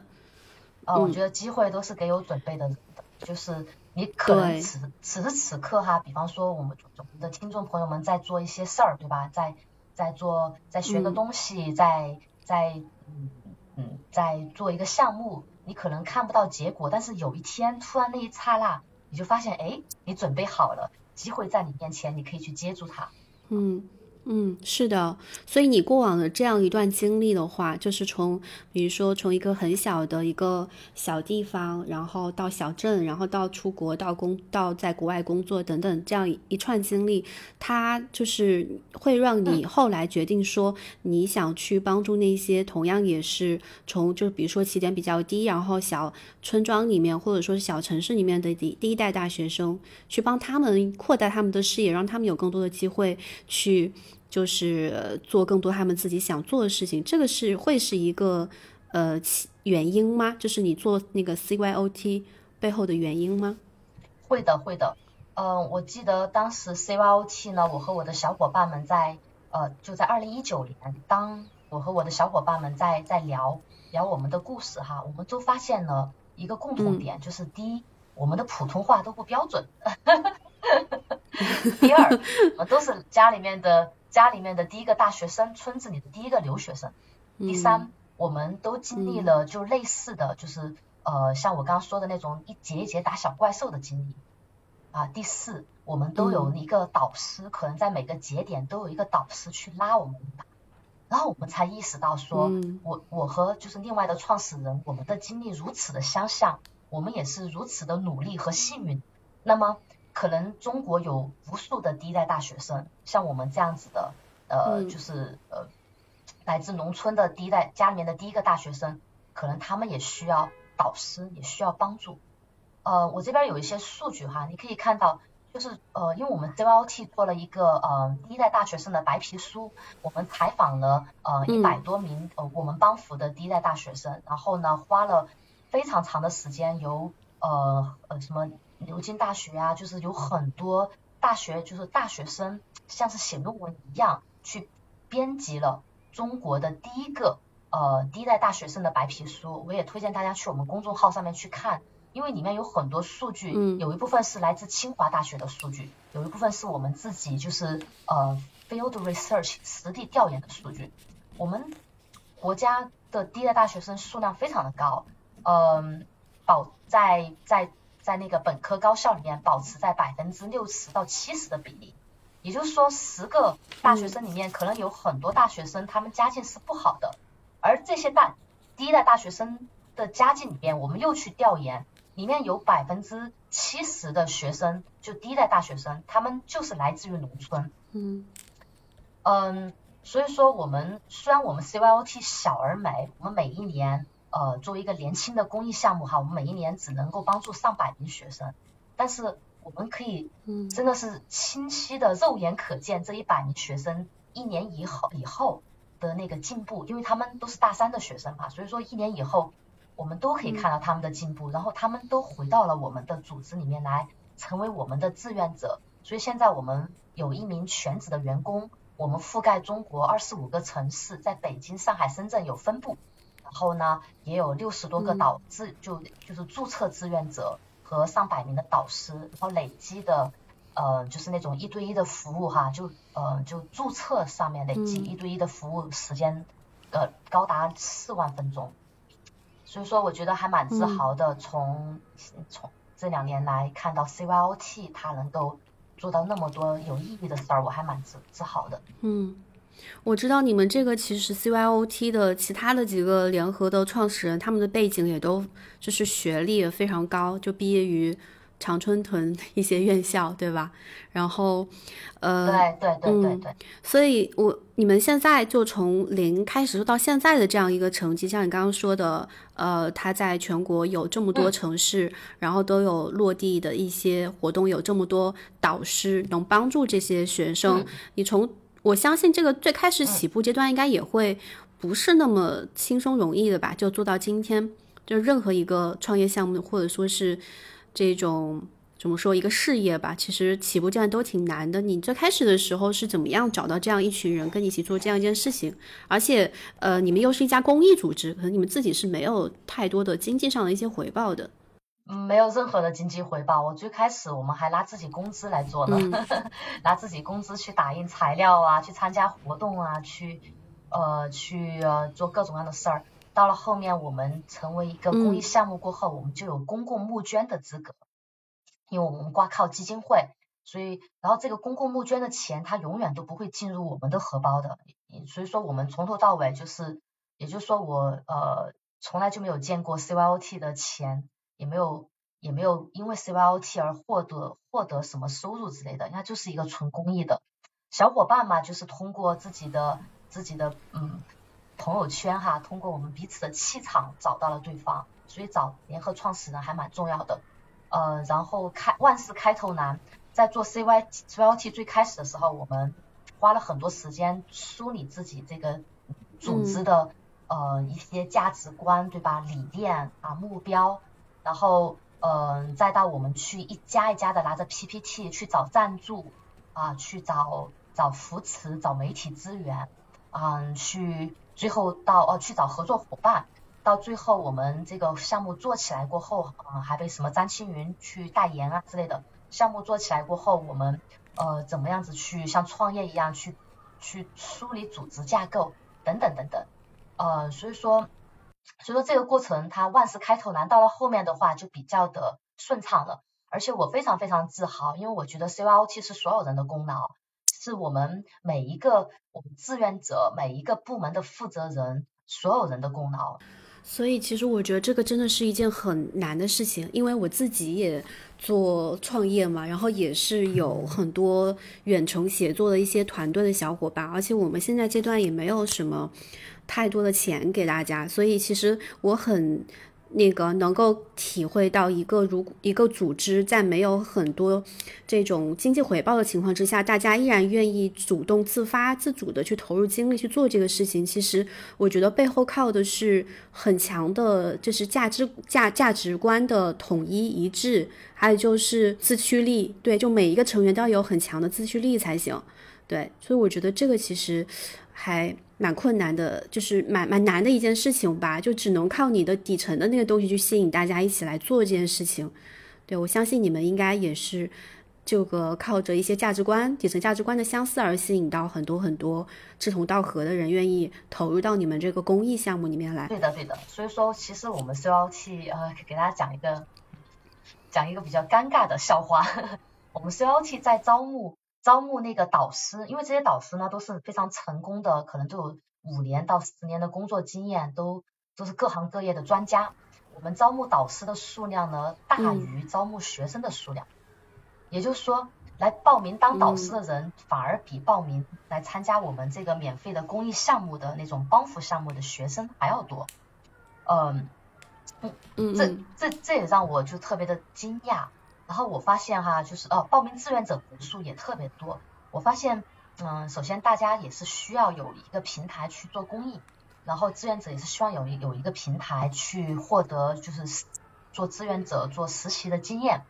呃，我嗯觉得机会都是给有准备的人的，就是你可能此此时此刻哈，比方说我们我们的听众朋友们在做一些事儿，对吧？在在做在学个嗯东西，在在嗯嗯在做一个项目，你可能看不到结果，但是有一天突然那一刹那，你就发现，哎，你准备好了，机会在你面前，你可以去接住它。嗯嗯，是的。所以你过往的这样一段经历的话，就是从比如说从一个很小的一个小地方，然后到小镇，然后到出国，到工到在国外工作等等这样一串经历，它就是会让你后来决定说你想去帮助那些同样也是从就比如说起点比较低，然后小村庄里面或者说是小城市里面的第第一代大学生，去帮他们扩大他们的视野，让他们有更多的机会去就是呃做更多他们自己想做的事情。这个是会是一个呃起原因吗？就是你做那个 CYOT 背后的原因吗？会的，会的。嗯、我记得当时 CYOT 呢，我和我的小伙伴们在呃，就在二零一九年，当我和我的小伙伴们在在聊聊我们的故事哈，我们都发现了一个共同点，就是第一，我们的普通话都不标准；第二，我们都是家里面的家里面的第一个大学生，村子里的第一个留学生；第三，我们都经历了就类似的就是呃，像我刚刚说的那种一节一节打小怪兽的经历。啊，第四，我们都有一个导师，可能在每个节点都有一个导师去拉我们一把，然后我们才意识到说，嗯。我我和就是另外的创始人，我们的经历如此的相像，我们也是如此的努力和幸运。那么，可能中国有无数的第一代大学生，像我们这样子的，呃，嗯就是呃，来自农村的第一代家里面的第一个大学生，可能他们也需要导师，也需要帮助。呃，我这边有一些数据哈，你可以看到，就是呃，因为我们 CYOT 做了一个呃第一代大学生的白皮书，我们采访了呃一百多名呃我们帮扶的第一代大学生，然后呢花了非常长的时间，由呃呃什么牛津大学啊，就是有很多大学就是大学生像是写论文一样去编辑了中国的第一个呃第一代大学生的白皮书，我也推荐大家去我们公众号上面去看。因为里面有很多数据，嗯有一部分是来自清华大学的数据，有一部分是我们自己就是呃 field research 实地调研的数据。我们国家的第一代大学生数量非常的高，嗯、保在在在那个本科高校里面保持在百分之六十到七十的比例，也就是说十个大学生里面可能有很多大学生他们家境是不好的，而这些大第一代大学生的家境里面，我们又去调研。里面有百分之七十的学生，就第一代大学生，他们就是来自于农村。嗯嗯，所以说我们虽然我们 CYOT 小而美，我们每一年呃作为一个年轻的公益项目哈，我们每一年只能够帮助上百名学生，但是我们可以嗯真的是清晰的肉眼可见这一百名学生一年以后以后的那个进步，因为他们都是大三的学生嘛，所以说一年以后我们都可以看到他们的进步，然后他们都回到了我们的组织里面来，成为我们的志愿者。所以现在我们有一名全职的员工，我们覆盖中国二十五个城市，在北京、上海、深圳有分部，然后呢也有六十多个导志就就是注册志愿者和上百名的导师，然后累积的呃就是那种一对一的服务哈，就呃就注册上面累积嗯一对一的服务时间呃高达四万分钟。所以说我觉得还蛮自豪的。从从这两年来看到 CYOT 它能够做到那么多有意义的事儿，我还蛮自自豪的。嗯。我知道你们这个其实 CYOT 的其他的几个联合的创始人，他们的背景也都就是学历也非常高，就毕业于常春藤一些院校，对吧？然后，呃，对对对对对。所以，我你们现在就从零开始到现在的这样一个成绩，像你刚刚说的，呃，他在全国有这么多城市，然后都有落地的一些活动，有这么多导师能帮助这些学生，你从。我相信这个最开始起步阶段应该也会不是那么轻松容易的吧？就做到今天，就任何一个创业项目或者说是这种怎么说一个事业吧，其实起步阶段都挺难的。你最开始的时候是怎么样找到这样一群人跟你一起做这样一件事情？而且，呃，你们又是一家公益组织，可能你们自己是没有太多的经济上的一些回报的。嗯，没有任何的经济回报。我最开始我们还拿自己工资来做呢，拿自己工资去打印材料啊，去参加活动啊，去呃去做各种各样的事儿。到了后面我们成为一个公益项目过后，我们就有公共募捐的资格，因为我们挂靠基金会，所以然后这个公共募捐的钱它永远都不会进入我们的荷包的，所以说我们从头到尾就是，也就是说我呃从来就没有见过 CYOT 的钱。也没有也没有因为 CYOT 而获得获得什么收入之类的，那就是一个纯公益的。小伙伴嘛，就是通过自己的自己的嗯朋友圈哈，通过我们彼此的气场找到了对方，所以找联合创始人还蛮重要的。呃，然后开万事开头难，在做 CY CYOT 最开始的时候，我们花了很多时间梳理自己这个组织的呃一些价值观对吧？理念啊目标。然后，嗯，再到我们去一家一家的拿着 PPT 去找赞助，啊，去找找扶持、找媒体资源，嗯，去最后到哦去找合作伙伴，到最后我们这个项目做起来过后，嗯，还被什么张青云去代言啊之类的。项目做起来过后，我们呃怎么样子去像创业一样去去梳理组织架构等等等等，呃，所以说。所以说这个过程它万事开头难，到了后面的话就比较的顺畅了。而且我非常非常自豪，因为我觉得 CYOT 是所有人的功劳，是我们每一个我们志愿者、每一个部门的负责人所有人的功劳。所以其实我觉得这个真的是一件很难的事情，因为我自己也做创业嘛，然后也是有很多远程协作的一些团队的小伙伴，而且我们现在阶段也没有什么太多的钱给大家，所以其实我很。那个能够体会到一个如一个组织在没有很多这种经济回报的情况之下，大家依然愿意主动自发自主的去投入精力去做这个事情。其实我觉得背后靠的是很强的，就是价值价价值观的统一一致，还有就是自驱力。对，就每一个成员都要有很强的自驱力才行。对，所以我觉得这个其实还。蛮困难的，就是蛮蛮难的一件事情吧，就只能靠你的底层的那个东西去吸引大家一起来做这件事情。对我相信你们应该也是这个靠着一些价值观、底层价值观的相似而吸引到很多很多志同道合的人愿意投入到你们这个公益项目里面来。对的，对的。所以说，其实我们是要去呃，给大家讲一个讲一个比较尴尬的笑话。我们 COT 在招募。招募那个导师，因为这些导师呢都是非常成功的，可能都有五年到十年的工作经验，都都是各行各业的专家。我们招募导师的数量呢大于招募学生的数量，也就是说，来报名当导师的人反而比报名来参加我们这个免费的公益项目的那种帮扶项目的学生还要多。嗯嗯，这这这也让我就特别的惊讶。然后我发现哈，就是哦，报名志愿者人数也特别多。我发现，嗯，首先大家也是需要有一个平台去做公益，然后志愿者也是希望有一有一个平台去获得就是做志愿者做实习的经验。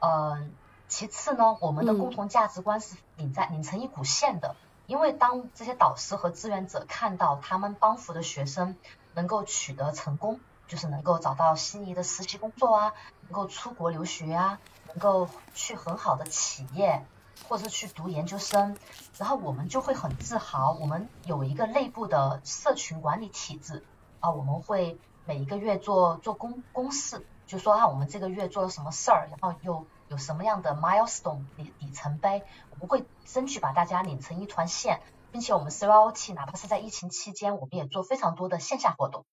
嗯，其次呢，我们的共同价值观是拧在拧成一股线的，因为当这些导师和志愿者看到他们帮扶的学生能够取得成功。就是能够找到心仪的实习工作啊，能够出国留学啊，能够去很好的企业，或者去读研究生，然后我们就会很自豪，我们有一个内部的社群管理体制啊，我们会每一个月做做公公示，就说啊我们这个月做了什么事儿，然后又有什么样的 milestone 里里程碑，我们会争取把大家拧成一团线，并且我们 CROT 哪怕是在疫情期间，我们也做非常多的线下活动。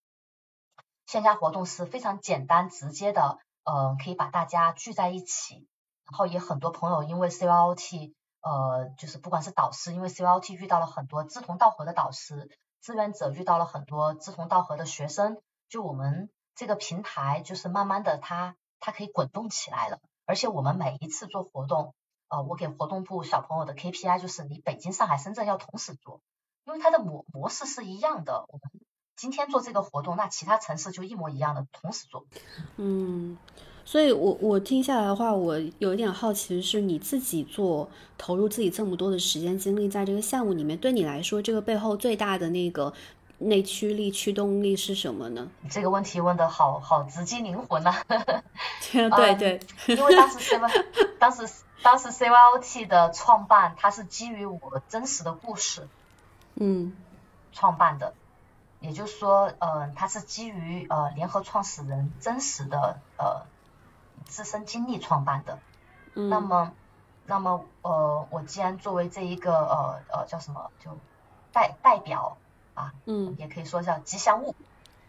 线下活动是非常简单直接的，呃，可以把大家聚在一起，然后也很多朋友因为 CYOT，呃，就是不管是导师，因为 CYOT 遇到了很多志同道合的导师，志愿者遇到了很多志同道合的学生，就我们这个平台就是慢慢的它它可以滚动起来了，而且我们每一次做活动，呃，我给活动部小朋友的 KPI 就是你北京、上海、深圳要同时做，因为它的模模式是一样的，我们。今天做这个活动，那其他城市就一模一样的同时做。嗯，所以我我听下来的话，我有一点好奇的，是你自己做，投入自己这么多的时间精力在这个项目里面，对你来说，这个背后最大的那个内驱力、驱动力是什么呢？这个问题问的好好直击灵魂呐！对对，因为当时 C Y 当时当时 C Y O T 的创办，它是基于我真实的故事，嗯，创办的。也就是说，呃，它是基于呃联合创始人真实的呃自身经历创办的。嗯。那么，那么呃，我既然作为这一个呃呃叫什么就代代表啊，嗯，也可以说叫吉祥物，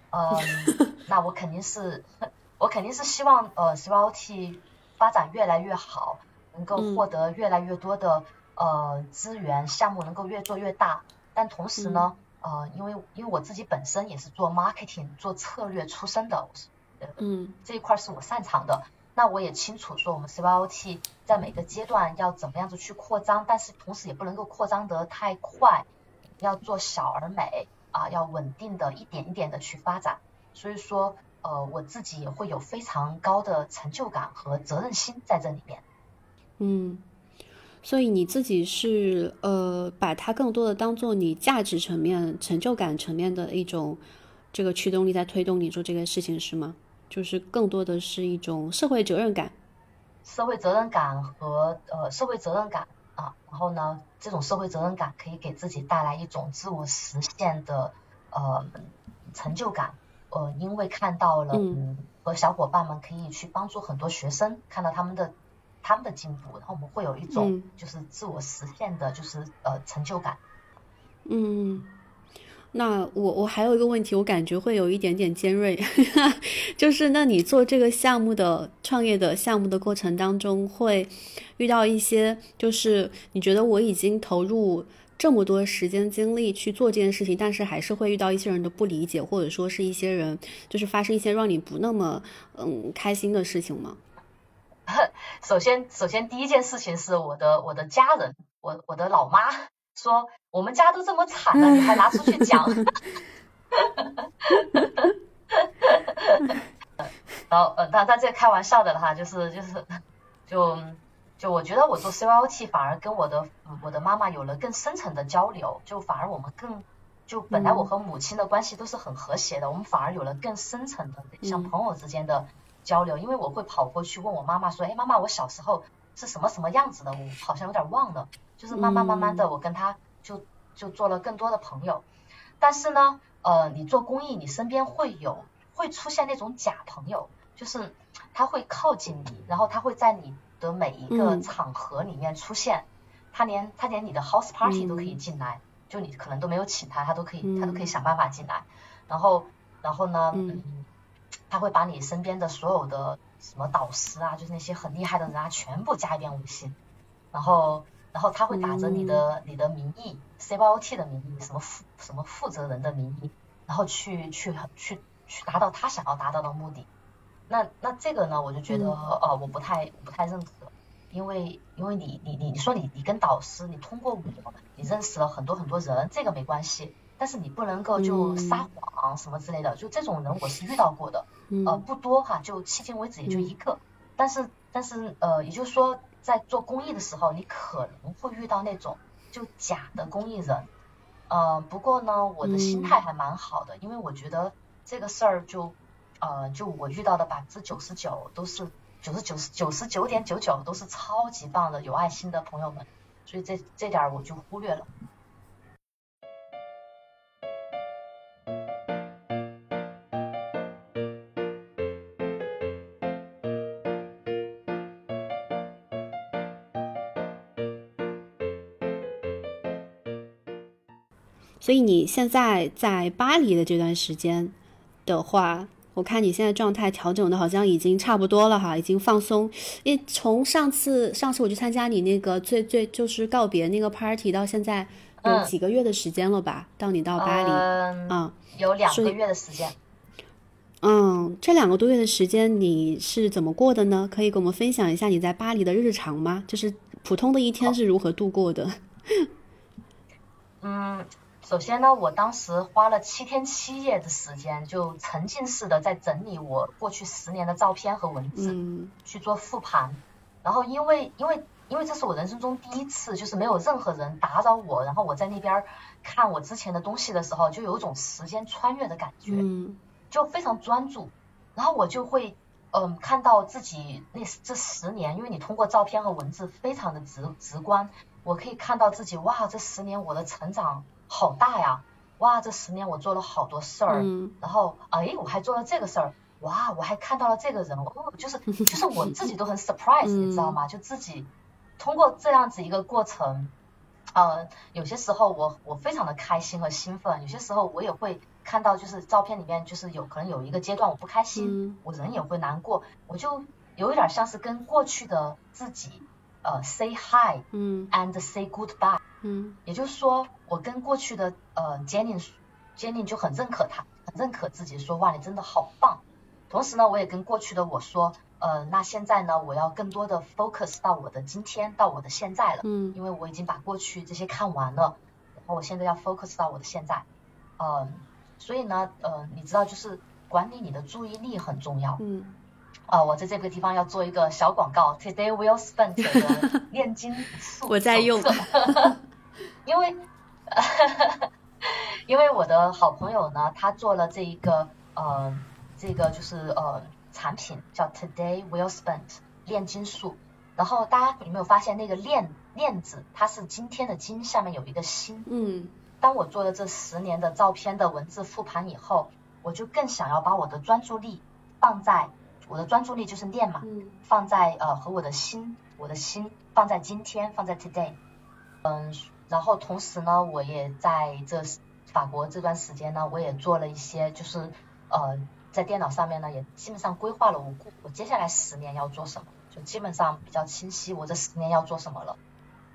呃，那我肯定是 我肯定是希望呃 s y T 发展越来越好，能够获得越来越多的呃资源，项目能够越做越大，但同时呢。呃，因为因为我自己本身也是做 marketing 做策略出身的，呃，嗯，这一块是我擅长的。那我也清楚说我们 CYOT 在每个阶段要怎么样子去扩张，但是同时也不能够扩张得太快，要做小而美啊，要稳定的一点一点的去发展。所以说，呃，我自己也会有非常高的成就感和责任心在这里面。嗯。所以你自己是呃，把它更多的当做你价值层面、成就感层面的一种这个驱动力在推动你做这个事情是吗？就是更多的是一种社会责任感，社会责任感和呃社会责任感啊，然后呢，这种社会责任感可以给自己带来一种自我实现的呃成就感，呃，因为看到了嗯和小伙伴们可以去帮助很多学生，看到他们的。他们的进步，然后我们会有一种就是自我实现的，就是呃成就感。嗯，那我我还有一个问题，我感觉会有一点点尖锐，就是那你做这个项目的创业的项目的过程当中，会遇到一些，就是你觉得我已经投入这么多时间精力去做这件事情，但是还是会遇到一些人的不理解，或者说是一些人就是发生一些让你不那么嗯开心的事情吗？首先，首先第一件事情是我的我的家人，我我的老妈说，我们家都这么惨了，你还拿出去讲。然后呃，但但这开玩笑的了哈，就是就是就就我觉得我做 CYOT 反而跟我的我的妈妈有了更深层的交流，就反而我们更就本来我和母亲的关系都是很和谐的，我们反而有了更深层的像朋友之间的。交流，因为我会跑过去问我妈妈说，哎，妈妈，我小时候是什么什么样子的？我好像有点忘了。就是慢慢慢慢的，我跟他就就做了更多的朋友。但是呢，呃，你做公益，你身边会有会出现那种假朋友，就是他会靠近你，然后他会在你的每一个场合里面出现，他连他连你的 house party 都可以进来，就你可能都没有请他，他都可以他都可以想办法进来。然后然后呢？嗯。他会把你身边的所有的什么导师啊，就是那些很厉害的人啊，全部加一遍微信，然后，然后他会打着你的你的名义，C Y O T 的名义，什么负什么负责人的名义，然后去去去去达到他想要达到的目的。那那这个呢，我就觉得呃，我不太不太认可，因为因为你你你说你你跟导师，你通过我，你认识了很多很多人，这个没关系。但是你不能够就撒谎什么之类的，就这种人我是遇到过的，呃不多哈，就迄今为止也就一个。但是但是呃，也就是说在做公益的时候，你可能会遇到那种就假的公益人。呃，不过呢，我的心态还蛮好的，因为我觉得这个事儿就呃就我遇到的百分之九十九都是九十九九十九点九九都是超级棒的有爱心的朋友们，所以这这点我就忽略了。所以你现在在巴黎的这段时间的话，我看你现在状态调整的好像已经差不多了哈，已经放松。因为从上次上次我去参加你那个最最就是告别那个 party 到现在有几个月的时间了吧？到你到巴黎，嗯，有两个月的时间。嗯，这两个多月的时间你是怎么过的呢？可以跟我们分享一下你在巴黎的日常吗？就是普通的一天是如何度过的？嗯。首先呢，我当时花了七天七夜的时间，就沉浸式的在整理我过去十年的照片和文字，去做复盘。然后因为因为因为这是我人生中第一次，就是没有任何人打扰我，然后我在那边看我之前的东西的时候，就有一种时间穿越的感觉，就非常专注。然后我就会嗯看到自己那这十年，因为你通过照片和文字非常的直直观，我可以看到自己哇，这十年我的成长。好大呀！哇，这十年我做了好多事儿，然后哎，我还做了这个事儿，哇，我还看到了这个人，哦，就是 就是我自己都很 surprise，你知道吗？就自己通过这样子一个过程，呃，有些时候我我非常的开心和兴奋，有些时候我也会看到就是照片里面就是有可能有一个阶段我不开心，我人也会难过，我就有一点像是跟过去的自己呃 say hi，嗯，and say goodbye。嗯，也就是说，我跟过去的呃 Jenny，Jenny 就很认可他，很认可自己，说哇，你真的好棒。同时呢，我也跟过去的我说，呃，那现在呢，我要更多的 focus 到我的今天，到我的现在了。嗯，因为我已经把过去这些看完了，然后我现在要 focus 到我的现在。嗯，所以呢，呃，你知道，就是管理你的注意力很重要。嗯。啊，我在这个地方要做一个小广告，Today Will Spend 的 炼金术我在用。因为，因为我的好朋友呢，他做了这一个呃，这个就是呃产品叫 Today Will Spent 炼金术。然后大家有没有发现那个炼炼字，它是今天的金下面有一个心。嗯。当我做了这十年的照片的文字复盘以后，我就更想要把我的专注力放在我的专注力就是练嘛，放在呃和我的心，我的心放在今天，放在 Today。嗯。然后同时呢，我也在这法国这段时间呢，我也做了一些，就是呃，在电脑上面呢，也基本上规划了我我接下来十年要做什么，就基本上比较清晰，我这十年要做什么了。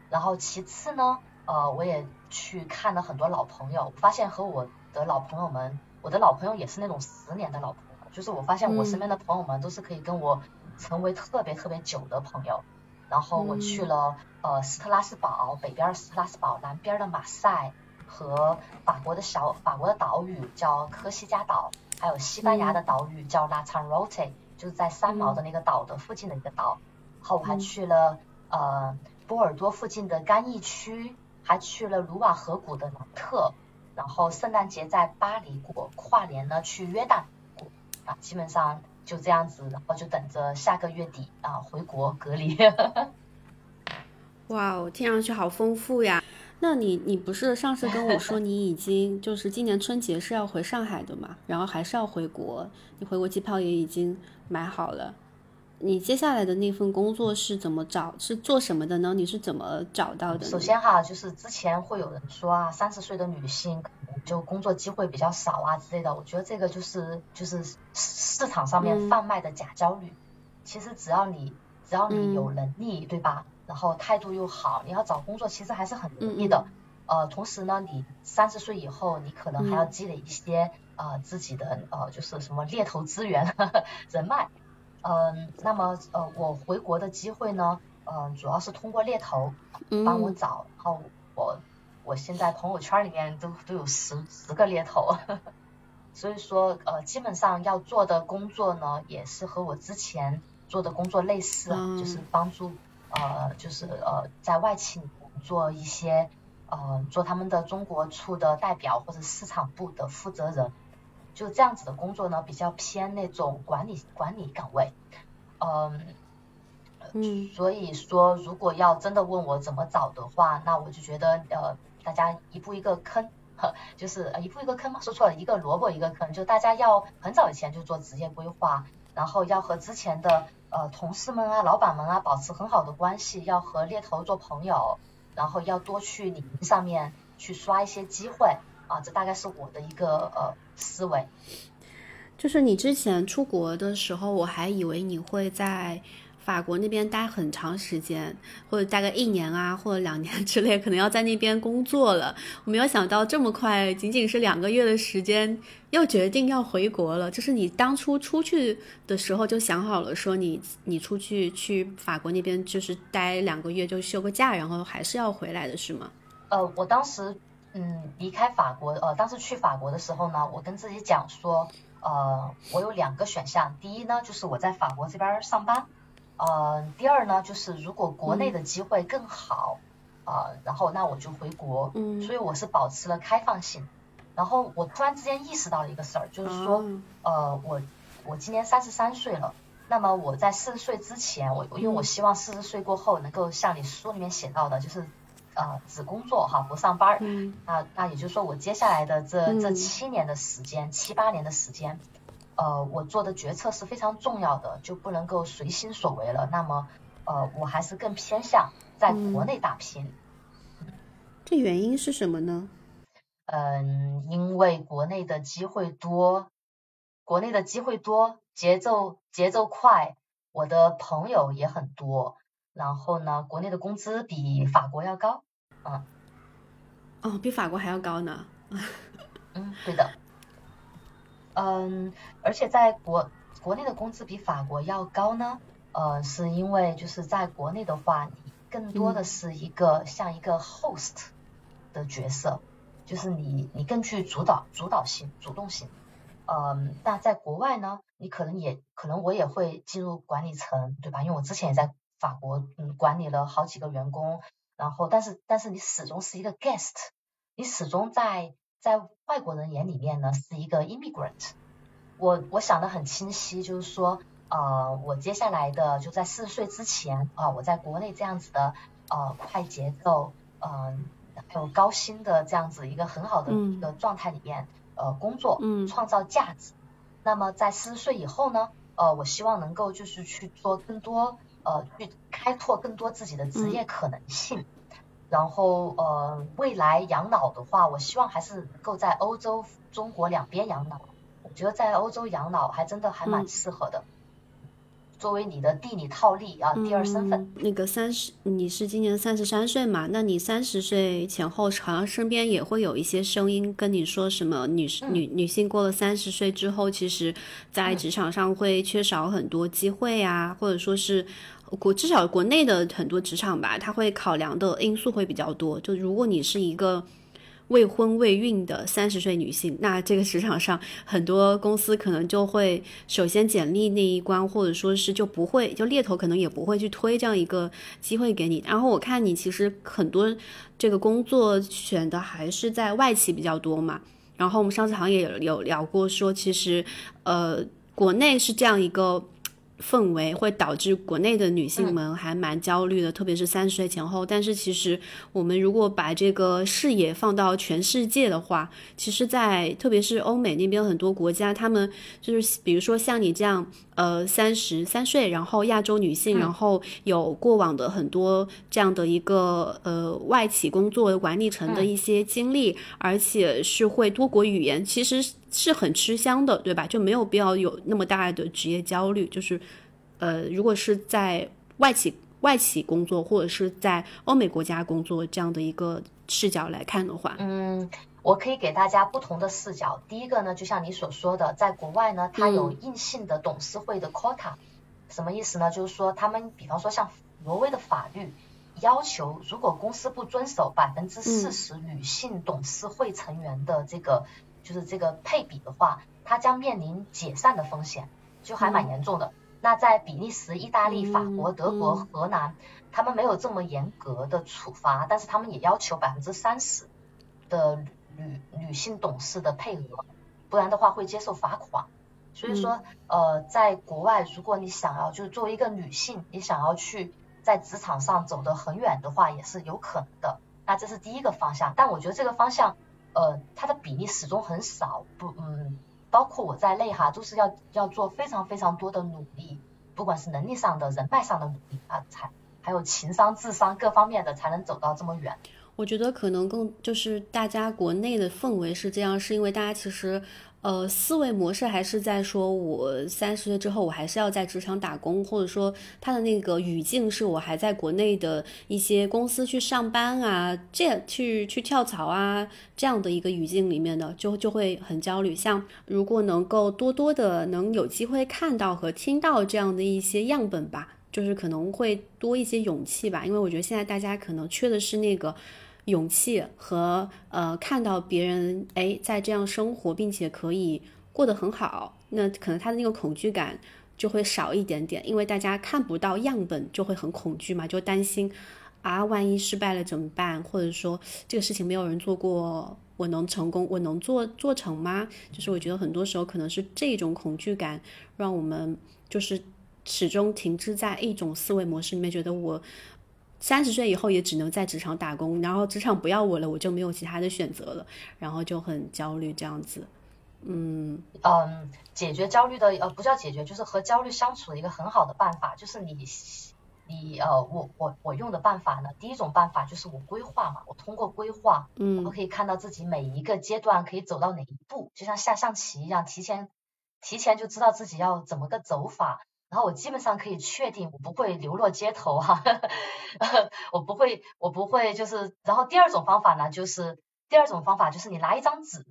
然后其次呢，呃，我也去看了很多老朋友，发现和我的老朋友们，我的老朋友也是那种十年的老朋友，就是我发现我身边的朋友们都是可以跟我成为特别特别久的朋友。然后我去了呃斯特拉斯堡北边斯特拉斯堡南边的马赛和法国的小法国的岛屿叫科西嘉岛，还有西班牙的岛屿叫拉昌罗特，就是在三毛的那个岛的附近的一个岛。然后我还去了呃波尔多附近的干邑区，还去了卢瓦河谷的南特。然后圣诞节在巴黎过，跨年呢去约旦过啊，基本上。就这样子，然后就等着下个月底啊回国隔离。哇哦，听上去好丰富呀！那你你不是上次跟我说你已经就是今年春节是要回上海的嘛？然后还是要回国？你回国机票也已经买好了。你接下来的那份工作是怎么找？是做什么的呢？你是怎么找到的？首先哈，就是之前会有人说啊，三十岁的女性可能就工作机会比较少啊之类的。我觉得这个就是就是市场上面贩卖的假焦虑。其实只要你只要你有能力，对吧？然后态度又好，你要找工作其实还是很容易的。呃，同时呢，你三十岁以后，你可能还要积累一些呃自己的呃就是什么猎头资源 人脉。嗯，那么呃，我回国的机会呢，嗯，主要是通过猎头帮我找，然后我我现在朋友圈里面都都有十十个猎头，所以说呃，基本上要做的工作呢，也是和我之前做的工作类似，就是帮助呃，就是呃，在外企做一些呃，做他们的中国处的代表或者市场部的负责人。就这样子的工作呢，比较偏那种管理管理岗位，嗯，嗯，所以说如果要真的问我怎么找的话，那我就觉得呃，大家一步一个坑，就是一步一个坑嘛，说错了，一个萝卜一个坑，就大家要很早以前就做职业规划，然后要和之前的呃同事们啊、老板们啊保持很好的关系，要和猎头做朋友，然后要多去领英上面去刷一些机会。啊，这大概是我的一个呃思维。就是你之前出国的时候，我还以为你会在。法国那边待很长时间，或者大概一年啊，或者两年之类，可能要在那边工作了。我没有想到这么快，仅仅是两个月的时间，又决定要回国了。就是你当初出去的时候就想好了，说你你出去去法国那边就是待两个月就休个假，然后还是要回来的是吗？呃，我当时嗯离开法国，呃，当时去法国的时候呢，我跟自己讲说，呃，我有两个选项，第一呢就是我在法国这边上班。呃，第二呢，就是如果国内的机会更好，啊，然后那我就回国。嗯，所以我是保持了开放性。然后我突然之间意识到了一个事儿，就是说，呃，我我今年三十三岁了，那么我在四十岁之前，我因为我希望四十岁过后能够像你书里面写到的，就是呃只工作哈，不上班。嗯。那那也就是说，我接下来的这这七年的时间，七八年的时间。呃，我做的决策是非常重要的，就不能够随心所为了。那么，呃，我还是更偏向在国内打拼。这原因是什么呢？嗯，因为国内的机会多，国内的机会多，节奏节奏快，我的朋友也很多。然后呢，国内的工资比法国要高。嗯。哦，比法国还要高呢。嗯，对的。嗯，而且在国国内的工资比法国要高呢，呃，是因为就是在国内的话，你更多的是一个像一个 host 的角色，就是你你更具主导主导性、主动性。嗯，那在国外呢，你可能也可能我也会进入管理层，对吧？因为我之前也在法国嗯管理了好几个员工，然后但是但是你始终是一个 guest，你始终在。在外国人眼里面呢，是一个 immigrant。我我想的很清晰，就是说，呃，我接下来的就在四十岁之前啊，我在国内这样子的呃快节奏，嗯，还有高薪的这样子一个很好的一个状态里面呃工作，创造价值。那么在四十岁以后呢，呃，我希望能够就是去做更多呃去开拓更多自己的职业可能性。然后呃，未来养老的话，我希望还是能够在欧洲、中国两边养老。我觉得在欧洲养老还真的还蛮适合的，作为你的地理套利啊，第二身份。那个三十，你是今年三十三岁嘛？那你三十岁前后，好像身边也会有一些声音跟你说什么，女女女性过了三十岁之后，其实在职场上会缺少很多机会啊，或者说是。国至少国内的很多职场吧，他会考量的因素会比较多。就如果你是一个未婚未孕的三十岁女性，那这个职场上很多公司可能就会首先简历那一关，或者说是就不会，就猎头可能也不会去推这样一个机会给你。然后我看你其实很多这个工作选的还是在外企比较多嘛。然后我们上次好像也有有聊过，说其实呃国内是这样一个。氛围会导致国内的女性们还蛮焦虑的，特别是三十岁前后。但是其实我们如果把这个视野放到全世界的话，其实，在特别是欧美那边很多国家，他们就是比如说像你这样，呃，三十三岁，然后亚洲女性，然后有过往的很多这样的一个呃外企工作管理层的一些经历，而且是会多国语言，其实。是很吃香的，对吧？就没有必要有那么大的职业焦虑。就是，呃，如果是在外企外企工作，或者是在欧美国家工作这样的一个视角来看的话，嗯，我可以给大家不同的视角。第一个呢，就像你所说的，在国外呢，它有硬性的董事会的 quota，什么意思呢？就是说，他们比方说像挪威的法律要求，如果公司不遵守百分之四十女性董事会成员的这个。就是这个配比的话，它将面临解散的风险，就还蛮严重的。那在比利时、意大利、法国、德国、荷兰，他们没有这么严格的处罚，但是他们也要求百分之三十的女女性董事的配额，不然的话会接受罚款。所以说，呃，在国外，如果你想要就是作为一个女性，你想要去在职场上走得很远的话，也是有可能的。那这是第一个方向，但我觉得这个方向。呃，它的比例始终很少，不，嗯，包括我在内哈，都是要要做非常非常多的努力，不管是能力上的、人脉上的努力啊，才还有情商、智商各方面的，才能走到这么远。我觉得可能更就是大家国内的氛围是这样，是因为大家其实。呃，思维模式还是在说，我三十岁之后，我还是要在职场打工，或者说他的那个语境是我还在国内的一些公司去上班啊，这样去去跳槽啊，这样的一个语境里面的，就就会很焦虑。像如果能够多多的能有机会看到和听到这样的一些样本吧，就是可能会多一些勇气吧，因为我觉得现在大家可能缺的是那个。勇气和呃，看到别人哎在这样生活，并且可以过得很好，那可能他的那个恐惧感就会少一点点，因为大家看不到样本，就会很恐惧嘛，就担心啊，万一失败了怎么办？或者说这个事情没有人做过，我能成功，我能做做成吗？就是我觉得很多时候可能是这种恐惧感，让我们就是始终停滞在一种思维模式里面，觉得我。三十岁以后也只能在职场打工，然后职场不要我了，我就没有其他的选择了，然后就很焦虑这样子。嗯嗯，解决焦虑的呃不叫解决，就是和焦虑相处的一个很好的办法，就是你你呃我我我用的办法呢，第一种办法就是我规划嘛，我通过规划，嗯，我可以看到自己每一个阶段可以走到哪一步，就像下象棋一样，提前提前就知道自己要怎么个走法。然后我基本上可以确定，我不会流落街头哈，我不会，我不会就是。然后第二种方法呢，就是第二种方法就是你拿一张纸，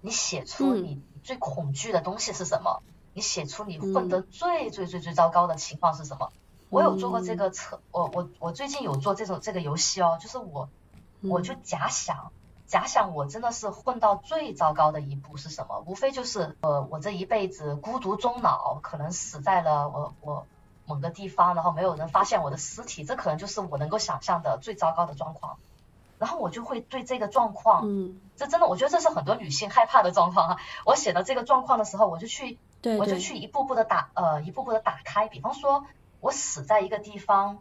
你写出你最恐惧的东西是什么，你写出你混得最最最最糟糕的情况是什么。我有做过这个测，我我我最近有做这种这个游戏哦，就是我我就假想。假想我真的是混到最糟糕的一步是什么？无非就是呃，我这一辈子孤独终老，可能死在了我我某个地方，然后没有人发现我的尸体，这可能就是我能够想象的最糟糕的状况。然后我就会对这个状况，嗯，这真的，我觉得这是很多女性害怕的状况啊。我写到这个状况的时候，我就去，我就去一步步的打，呃，一步步的打开。比方说，我死在一个地方，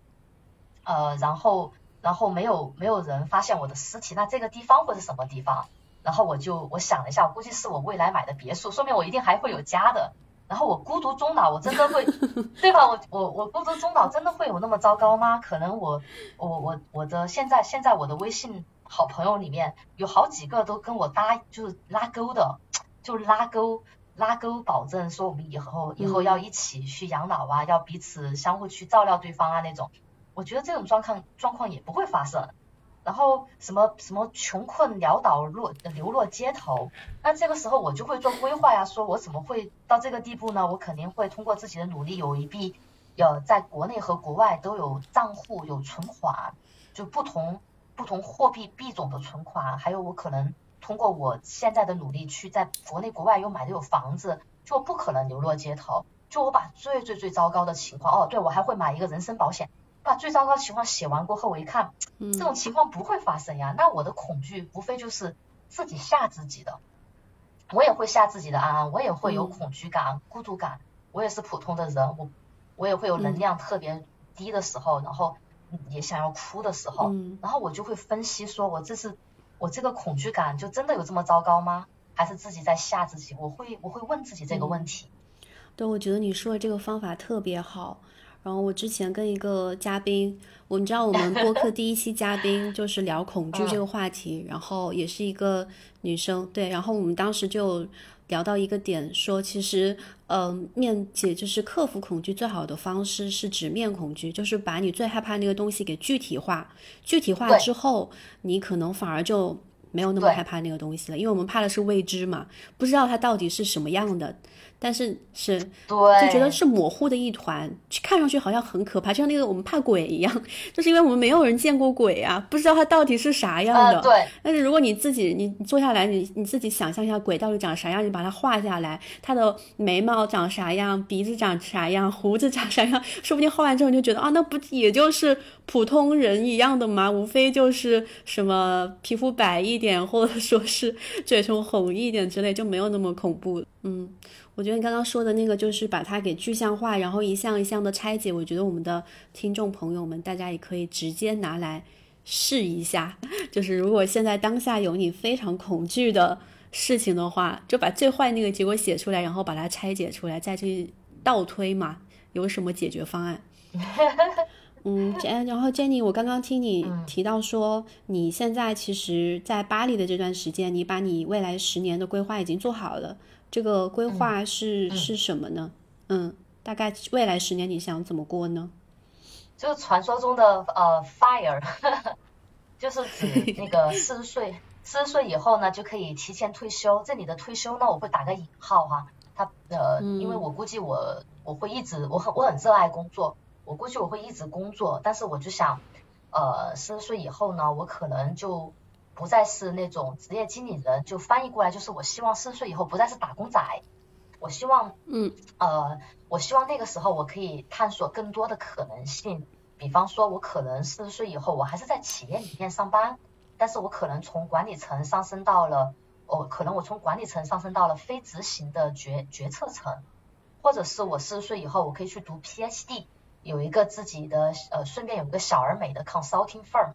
呃，然后。然后没有没有人发现我的尸体，那这个地方会是什么地方？然后我就我想了一下，我估计是我未来买的别墅，说明我一定还会有家的。然后我孤独终老，我真的会，对吧？我我我孤独终老真的会有那么糟糕吗？可能我我我我的现在现在我的微信好朋友里面有好几个都跟我搭就是拉钩的，就拉钩拉钩，保证说我们以后以后要一起去养老啊，要彼此相互去照料对方啊那种。我觉得这种状况状况也不会发生，然后什么什么穷困潦倒落流落街头，那这个时候我就会做规划呀，说我怎么会到这个地步呢？我肯定会通过自己的努力，有一笔有在国内和国外都有账户有存款，就不同不同货币币种的存款，还有我可能通过我现在的努力去在国内国外又买的有房子，就不可能流落街头。就我把最最最糟糕的情况，哦，对我还会买一个人身保险。把最糟糕情况写完过后，我一看，这种情况不会发生呀。那我的恐惧无非就是自己吓自己的，我也会吓自己的安安，我也会有恐惧感、孤独感，我也是普通的人，我我也会有能量特别低的时候，然后也想要哭的时候，然后我就会分析说，我这是我这个恐惧感就真的有这么糟糕吗？还是自己在吓自己？我会我会问自己这个问题。对，我觉得你说的这个方法特别好。然后我之前跟一个嘉宾，我们知道我们播客第一期嘉宾就是聊恐惧这个话题，然后也是一个女生，对，然后我们当时就聊到一个点，说其实，嗯，面解就是克服恐惧最好的方式是直面恐惧，就是把你最害怕那个东西给具体化，具体化之后，你可能反而就没有那么害怕那个东西了，因为我们怕的是未知嘛，不知道它到底是什么样的。但是是，就觉得是模糊的一团，看上去好像很可怕，就像那个我们怕鬼一样，就是因为我们没有人见过鬼啊，不知道它到底是啥样的。对。但是如果你自己你坐下来，你你自己想象一下鬼到底长啥样，你把它画下来，它的眉毛长啥样，鼻子长啥样，胡子长啥样，说不定画完之后你就觉得啊，那不也就是普通人一样的吗？无非就是什么皮肤白一点，或者说是 嘴唇红一点之类，就没有那么恐怖。嗯。我觉得你刚刚说的那个，就是把它给具象化，然后一项一项的拆解。我觉得我们的听众朋友们，大家也可以直接拿来试一下。就是如果现在当下有你非常恐惧的事情的话，就把最坏那个结果写出来，然后把它拆解出来，再去倒推嘛，有什么解决方案？嗯，然后 Jenny，我刚刚听你提到说，你现在其实，在巴黎的这段时间，你把你未来十年的规划已经做好了。这个规划是是什么呢？嗯，大概未来十年你想怎么过呢？就是传说中的呃 fire，就是指那个四十岁，四十岁以后呢就可以提前退休。这里的退休呢，我会打个引号哈，他呃，因为我估计我我会一直我很我很热爱工作。我估计我会一直工作，但是我就想，呃，四十岁以后呢，我可能就不再是那种职业经理人，就翻译过来就是我希望四十岁以后不再是打工仔，我希望，嗯，呃，我希望那个时候我可以探索更多的可能性，比方说，我可能四十岁以后我还是在企业里面上班，但是我可能从管理层上升到了，哦，可能我从管理层上升到了非执行的决决策层，或者是我四十岁以后我可以去读 PhD。有一个自己的呃，顺便有一个小而美的 consulting firm，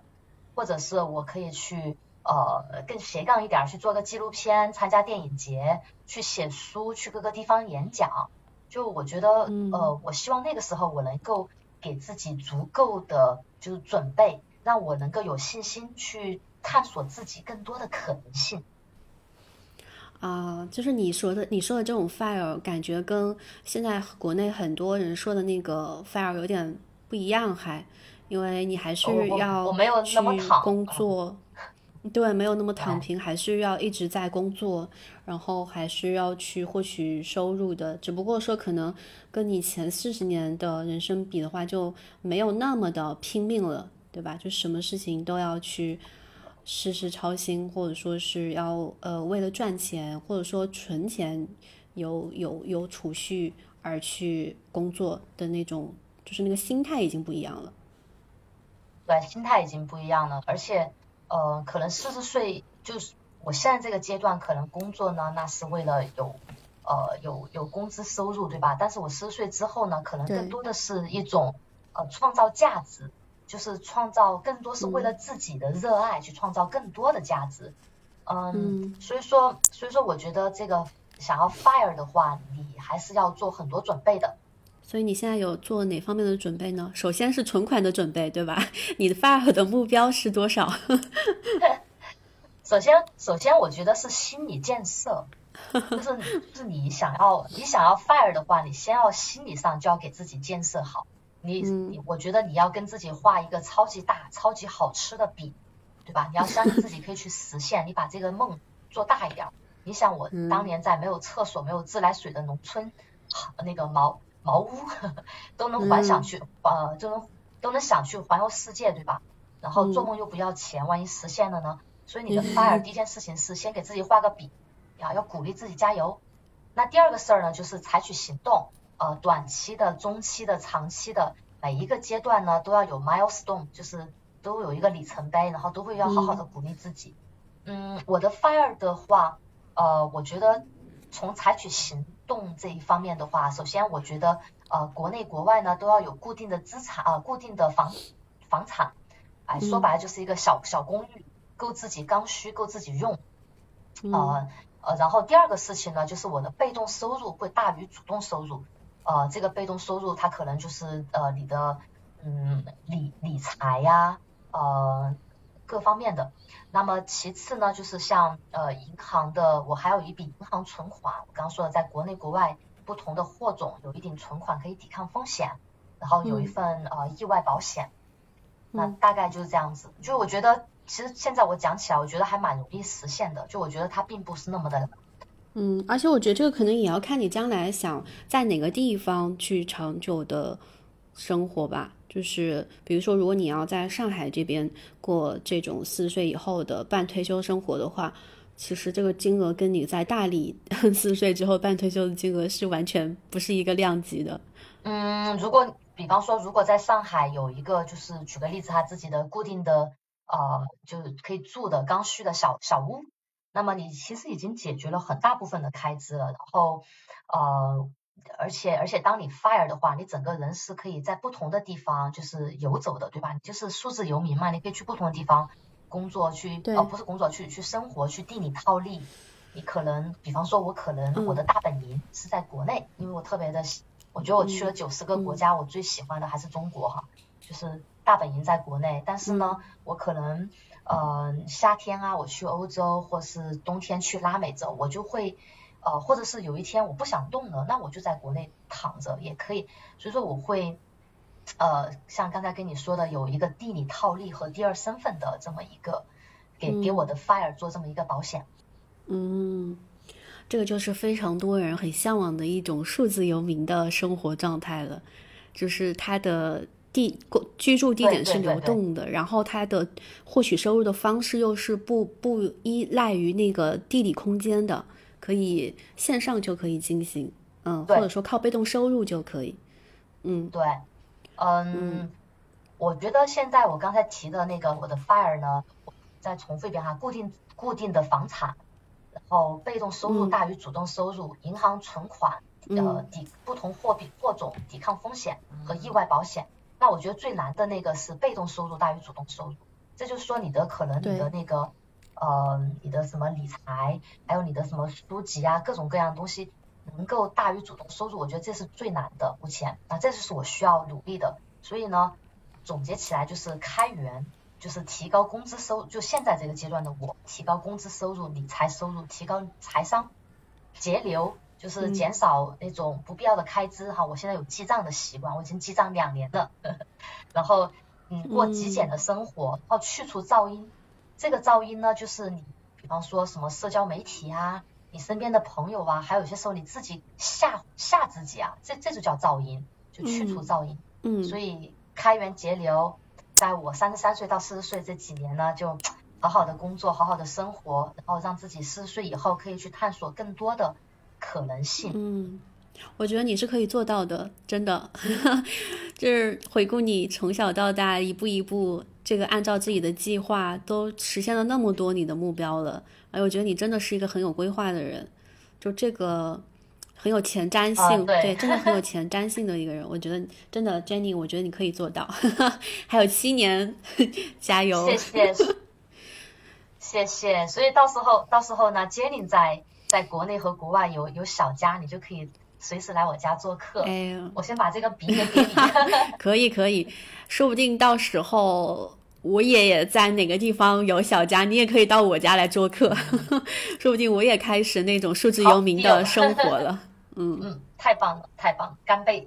或者是我可以去呃更斜杠一点去做个纪录片，参加电影节，去写书，去各个地方演讲。就我觉得呃，我希望那个时候我能够给自己足够的就是准备，让我能够有信心去探索自己更多的可能性。啊，就是你说的，你说的这种 fire，感觉跟现在国内很多人说的那个 fire 有点不一样，还，因为你还是要去工作，对，没有那么躺平，还是要一直在工作，然后还是要去获取收入的，只不过说可能跟你前四十年的人生比的话，就没有那么的拼命了，对吧？就什么事情都要去。事事操心，或者说是要呃为了赚钱，或者说存钱，有有有储蓄而去工作的那种，就是那个心态已经不一样了。对，心态已经不一样了，而且呃，可能四十岁就是我现在这个阶段，可能工作呢，那是为了有呃有有工资收入，对吧？但是我四十岁之后呢，可能更多的是一种呃创造价值。就是创造更多是为了自己的热爱去创造更多的价值，嗯，所以说所以说我觉得这个想要 fire 的话，你还是要做很多准备的。所以你现在有做哪方面的准备呢？首先是存款的准备，对吧？你的 fire 的目标是多少？首先首先我觉得是心理建设，就是就是你想要你想要 fire 的话，你先要心理上就要给自己建设好。你你，我觉得你要跟自己画一个超级大、超级好吃的饼，对吧？你要相信自己可以去实现，你把这个梦做大一点。你想，我当年在没有厕所、没有自来水的农村，那个茅茅屋 都能幻想去，呃，都能都能想去环游世界，对吧？然后做梦又不要钱，万一实现了呢？所以你的 fire 第一件事情是先给自己画个饼，啊，要鼓励自己加油。那第二个事儿呢，就是采取行动。呃，短期的、中期的、长期的，每一个阶段呢，都要有 milestone，就是都有一个里程碑，然后都会要好好的鼓励自己。嗯，我的 fire 的话，呃，我觉得从采取行动这一方面的话，首先我觉得呃，国内国外呢都要有固定的资产啊，固定的房房产，哎，说白了就是一个小小公寓，够自己刚需，够自己用。呃呃，然后第二个事情呢，就是我的被动收入会大于主动收入。呃，这个被动收入它可能就是呃你的嗯理理财呀，呃各方面的。那么其次呢，就是像呃银行的，我还有一笔银行存款。我刚刚说的，在国内国外不同的货种有一定存款可以抵抗风险，然后有一份呃意外保险。那大概就是这样子。就我觉得，其实现在我讲起来，我觉得还蛮容易实现的。就我觉得它并不是那么的。嗯，而且我觉得这个可能也要看你将来想在哪个地方去长久的生活吧。就是比如说，如果你要在上海这边过这种四十岁以后的半退休生活的话，其实这个金额跟你在大理 四十岁之后半退休的金额是完全不是一个量级的。嗯，如果比方说，如果在上海有一个，就是举个例子，他自己的固定的呃，就可以住的刚需的小小屋。那么你其实已经解决了很大部分的开支了，然后呃，而且而且当你 fire 的话，你整个人是可以在不同的地方就是游走的，对吧？你就是数字游民嘛，你可以去不同的地方工作去，哦，不是工作去去生活去地里套利。你可能比方说，我可能我的大本营是在国内，因为我特别的我觉得我去了九十个国家，我最喜欢的还是中国哈，就是大本营在国内，但是呢，我可能呃夏天啊我去欧洲，或是冬天去拉美洲，我就会呃或者是有一天我不想动了，那我就在国内躺着也可以，所以说我会。呃，像刚才跟你说的，有一个地理套利和第二身份的这么一个，给给我的 fire 做这么一个保险。嗯，这个就是非常多人很向往的一种数字游民的生活状态了，就是他的地居住地点是流动的，然后他的获取收入的方式又是不不依赖于那个地理空间的，可以线上就可以进行，嗯，或者说靠被动收入就可以，嗯，对。嗯，我觉得现在我刚才提的那个我的 fire 呢，再重复一遍哈，固定固定的房产，然后被动收入大于主动收入，银行存款，呃抵不同货币货种抵抗风险和意外保险。那我觉得最难的那个是被动收入大于主动收入，这就是说你的可能你的那个呃你的什么理财，还有你的什么书籍啊各种各样的东西。能够大于主动收入，我觉得这是最难的。目前，那这就是我需要努力的。所以呢，总结起来就是开源，就是提高工资收，就现在这个阶段的我，提高工资收入、理财收入，提高财商，节流，就是减少那种不必要的开支哈。我现在有记账的习惯，我已经记账两年了。然后，嗯，过极简的生活，然后去除噪音。这个噪音呢，就是你，比方说什么社交媒体啊。你身边的朋友啊，还有些时候你自己吓吓自己啊，这这就叫噪音，就去除噪音。嗯，所以开源节流，在我三十三岁到四十岁这几年呢，就好好的工作，好好的生活，然后让自己四十岁以后可以去探索更多的可能性。嗯，我觉得你是可以做到的，真的。就是回顾你从小到大一步一步，这个按照自己的计划都实现了那么多你的目标了。哎，我觉得你真的是一个很有规划的人，就这个很有前瞻性，对，真的很有前瞻性的一个人。我觉得真的，Jenny，我觉得你可以做到。还有七年，加油！谢谢，谢谢。所以到时候，到时候呢，Jenny 在在国内和国外有有小家，你就可以随时来我家做客。哎，我先把这个笔给你。可以，可以，说不定到时候。我爷爷在哪个地方有小家，你也可以到我家来做客，说不定我也开始那种数字游民的生活了。嗯 嗯，太棒了，太棒，干杯！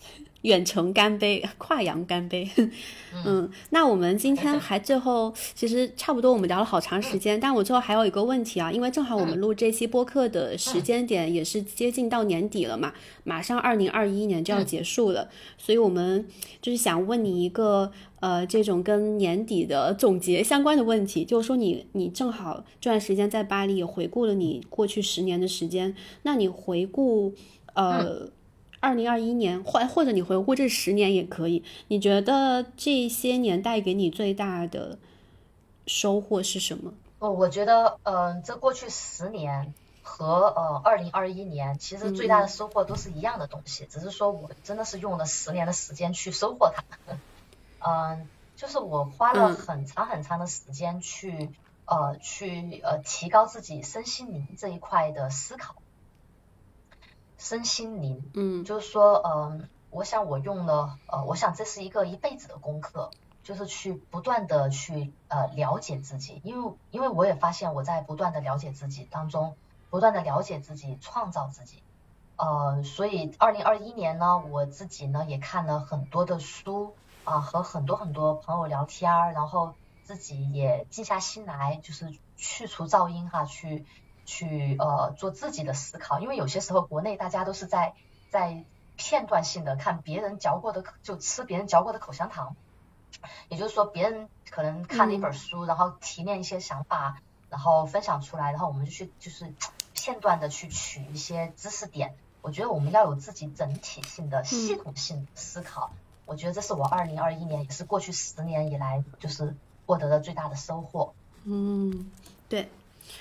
远程干杯，跨洋干杯。嗯，那我们今天还最后，其实差不多我们聊了好长时间，但我最后还有一个问题啊，因为正好我们录这期播客的时间点也是接近到年底了嘛，马上二零二一年就要结束了，所以我们就是想问你一个呃这种跟年底的总结相关的问题，就是说你你正好这段时间在巴黎也回顾了你过去十年的时间，那你回顾呃。二零二一年，或或者你回顾这十年也可以。你觉得这些年带给你最大的收获是什么？哦，我觉得，嗯，这过去十年和呃二零二一年，其实最大的收获都是一样的东西，只是说我真的是用了十年的时间去收获它。嗯，就是我花了很长很长的时间去呃去呃提高自己身心灵这一块的思考。身心灵，嗯，就是说，嗯，我想我用了，呃，我想这是一个一辈子的功课，就是去不断的去呃了解自己，因为因为我也发现我在不断的了解自己当中，不断的了解自己，创造自己，呃，所以二零二一年呢，我自己呢也看了很多的书啊，和很多很多朋友聊天儿，然后自己也静下心来，就是去除噪音哈，去。去呃做自己的思考，因为有些时候国内大家都是在在片段性的看别人嚼过的，就吃别人嚼过的口香糖。也就是说，别人可能看了一本书，然后提炼一些想法，然后分享出来，然后我们就去就是 片段的去取一些知识点。我觉得我们要有自己整体性的系统性思考。我觉得这是我二零二一年，也是过去十年以来就是获得的最大的收获。嗯，对。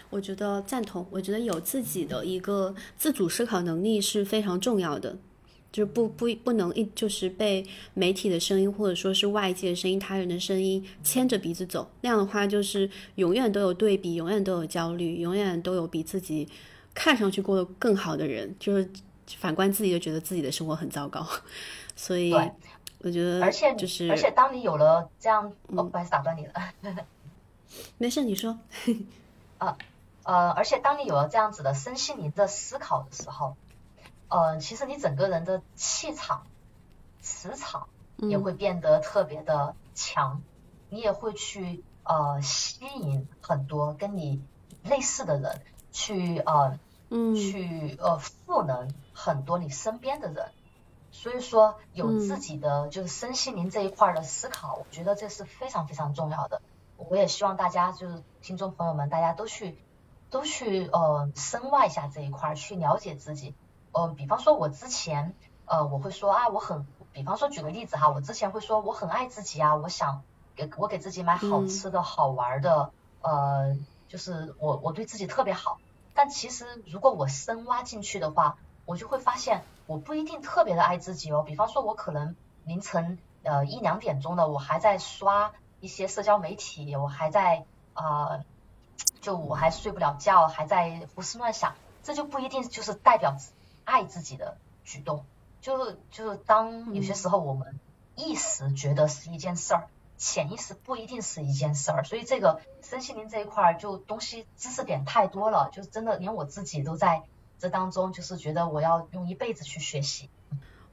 我觉得赞同。我觉得有自己的一个自主思考能力是非常重要的，就是不不不能一就是被媒体的声音或者说是外界的声音、他人的声音牵着鼻子走。那样的话，就是永远都有对比，永远都有焦虑，永远都有比自己看上去过得更好的人。就是反观自己就觉得自己的生活很糟糕，所以我觉得，而且就是而且当你有了这样，哦，不好意思打断你了，没事，你说，啊呃，而且当你有了这样子的身心灵的思考的时候，呃，其实你整个人的气场、磁场也会变得特别的强，你也会去呃吸引很多跟你类似的人，去呃。嗯，去呃赋能很多你身边的人，所以说有自己的就是身心灵这一块的思考，我觉得这是非常非常重要的。我也希望大家就是听众朋友们，大家都去都去呃深挖一下这一块儿，去了解自己。嗯，比方说我之前呃我会说啊我很，比方说举个例子哈，我之前会说我很爱自己啊，我想给我给自己买好吃的好玩的，呃就是我我对自己特别好。但其实，如果我深挖进去的话，我就会发现我不一定特别的爱自己哦。比方说，我可能凌晨呃一两点钟的，我还在刷一些社交媒体，我还在啊，就我还睡不了觉，还在胡思乱想，这就不一定就是代表爱自己的举动。就是就是当有些时候我们一时觉得是一件事儿。潜意识不一定是一件事儿，所以这个身心灵这一块儿就东西知识点太多了，就是真的连我自己都在这当中，就是觉得我要用一辈子去学习。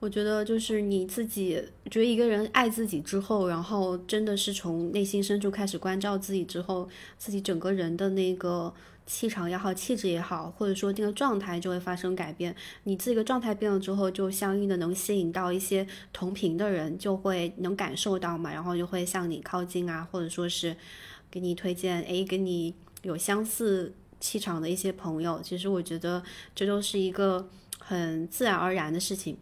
我觉得就是你自己觉得一个人爱自己之后，然后真的是从内心深处开始关照自己之后，自己整个人的那个。气场也好，气质也好，或者说这个状态就会发生改变。你这个状态变了之后，就相应的能吸引到一些同频的人，就会能感受到嘛，然后就会向你靠近啊，或者说是给你推荐，哎，跟你有相似气场的一些朋友。其实我觉得这都是一个很自然而然的事情。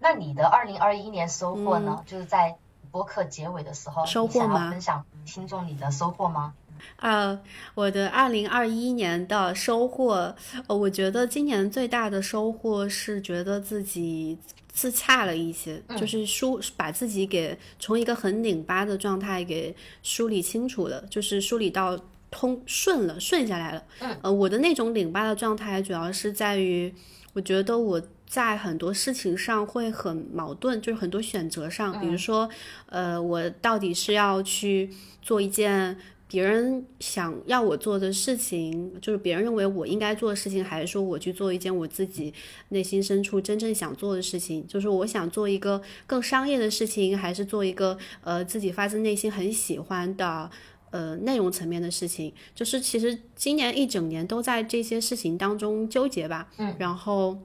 那你的二零二一年收获呢？就是在播客结尾的时候，收获吗？分享听众你的收获吗？啊，我的二零二一年的收获，呃，我觉得今年最大的收获是觉得自己自洽了一些，就是梳把自己给从一个很拧巴的状态给梳理清楚了，就是梳理到通顺了，顺下来了。呃，我的那种拧巴的状态主要是在于，我觉得我在很多事情上会很矛盾，就是很多选择上，比如说，呃，我到底是要去做一件。别人想要我做的事情，就是别人认为我应该做的事情，还是说我去做一件我自己内心深处真正想做的事情？就是我想做一个更商业的事情，还是做一个呃自己发自内心很喜欢的呃内容层面的事情？就是其实今年一整年都在这些事情当中纠结吧。嗯，然后。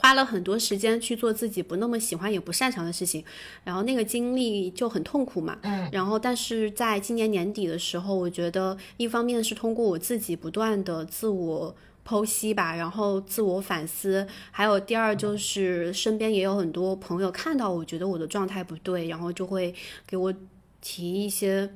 花了很多时间去做自己不那么喜欢也不擅长的事情，然后那个经历就很痛苦嘛。嗯。然后，但是在今年年底的时候，我觉得一方面是通过我自己不断的自我剖析吧，然后自我反思，还有第二就是身边也有很多朋友看到我觉得我的状态不对，然后就会给我提一些。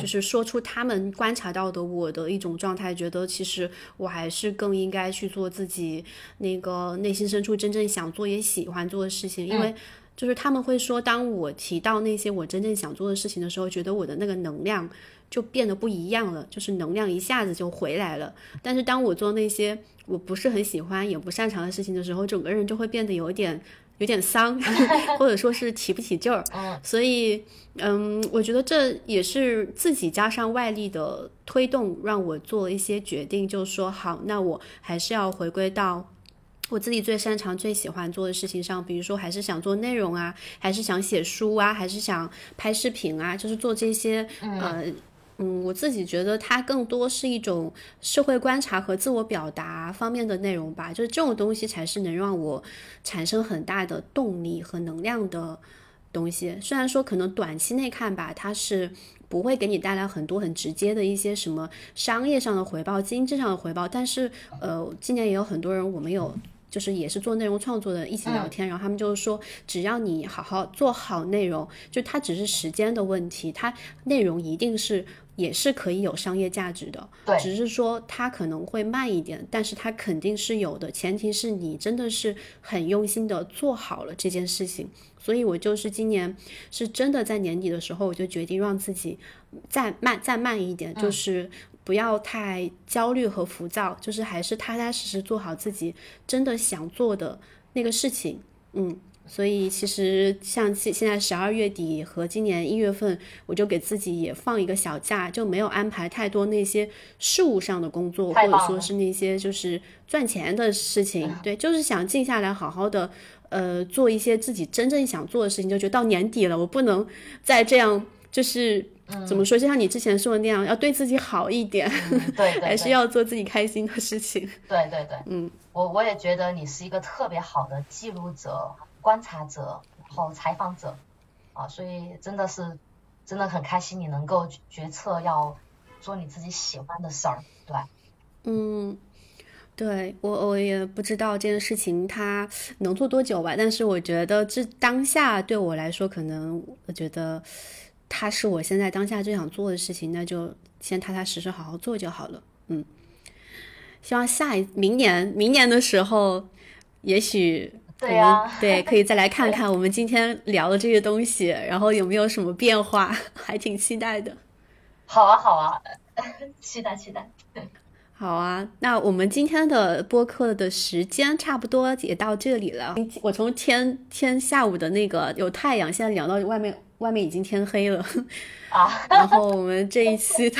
就是说出他们观察到的我的一种状态，觉得其实我还是更应该去做自己那个内心深处真正想做也喜欢做的事情，因为就是他们会说，当我提到那些我真正想做的事情的时候，觉得我的那个能量就变得不一样了，就是能量一下子就回来了。但是当我做那些我不是很喜欢也不擅长的事情的时候，整个人就会变得有点。有点丧，或者说是提不起劲儿，所以，嗯，我觉得这也是自己加上外力的推动，让我做了一些决定，就说好，那我还是要回归到我自己最擅长、最喜欢做的事情上，比如说还是想做内容啊，还是想写书啊，还是想拍视频啊，就是做这些，呃。嗯，我自己觉得它更多是一种社会观察和自我表达方面的内容吧，就是这种东西才是能让我产生很大的动力和能量的东西。虽然说可能短期内看吧，它是不会给你带来很多很直接的一些什么商业上的回报、经济上的回报，但是呃，今年也有很多人，我们有就是也是做内容创作的，一起聊天，然后他们就是说，只要你好好做好内容，就它只是时间的问题，它内容一定是。也是可以有商业价值的，对，只是说它可能会慢一点，但是它肯定是有的，前提是你真的是很用心的做好了这件事情。所以我就是今年是真的在年底的时候，我就决定让自己再慢再慢一点，就是不要太焦虑和浮躁，就是还是踏踏实实做好自己真的想做的。那个事情，嗯。所以其实像现现在十二月底和今年一月份，我就给自己也放一个小假，就没有安排太多那些事务上的工作，或者说是那些就是赚钱的事情。对，就是想静下来，好好的，呃，做一些自己真正想做的事情。就觉得到年底了，我不能再这样，就是怎么说？就像你之前说的那样，要对自己好一点，对，还是要做自己开心的事情。对对对，嗯，我我也觉得你是一个特别好的记录者。观察者，然后采访者，啊，所以真的是，真的很开心你能够决策要做你自己喜欢的事儿，对嗯，对我我也不知道这件事情它能做多久吧，但是我觉得这当下对我来说，可能我觉得它是我现在当下最想做的事情，那就先踏踏实实好好做就好了。嗯，希望下一明年明年的时候，也许。对呀，对，可以再来 看看我们今天聊的这些东西，然后有没有什么变化，还挺期待的。好啊，好啊，期 待期待。好啊，那我们今天的播客的时间差不多也到这里了。我从天天下午的那个有太阳，现在聊到外面。外面已经天黑了。啊，然后我们这一期的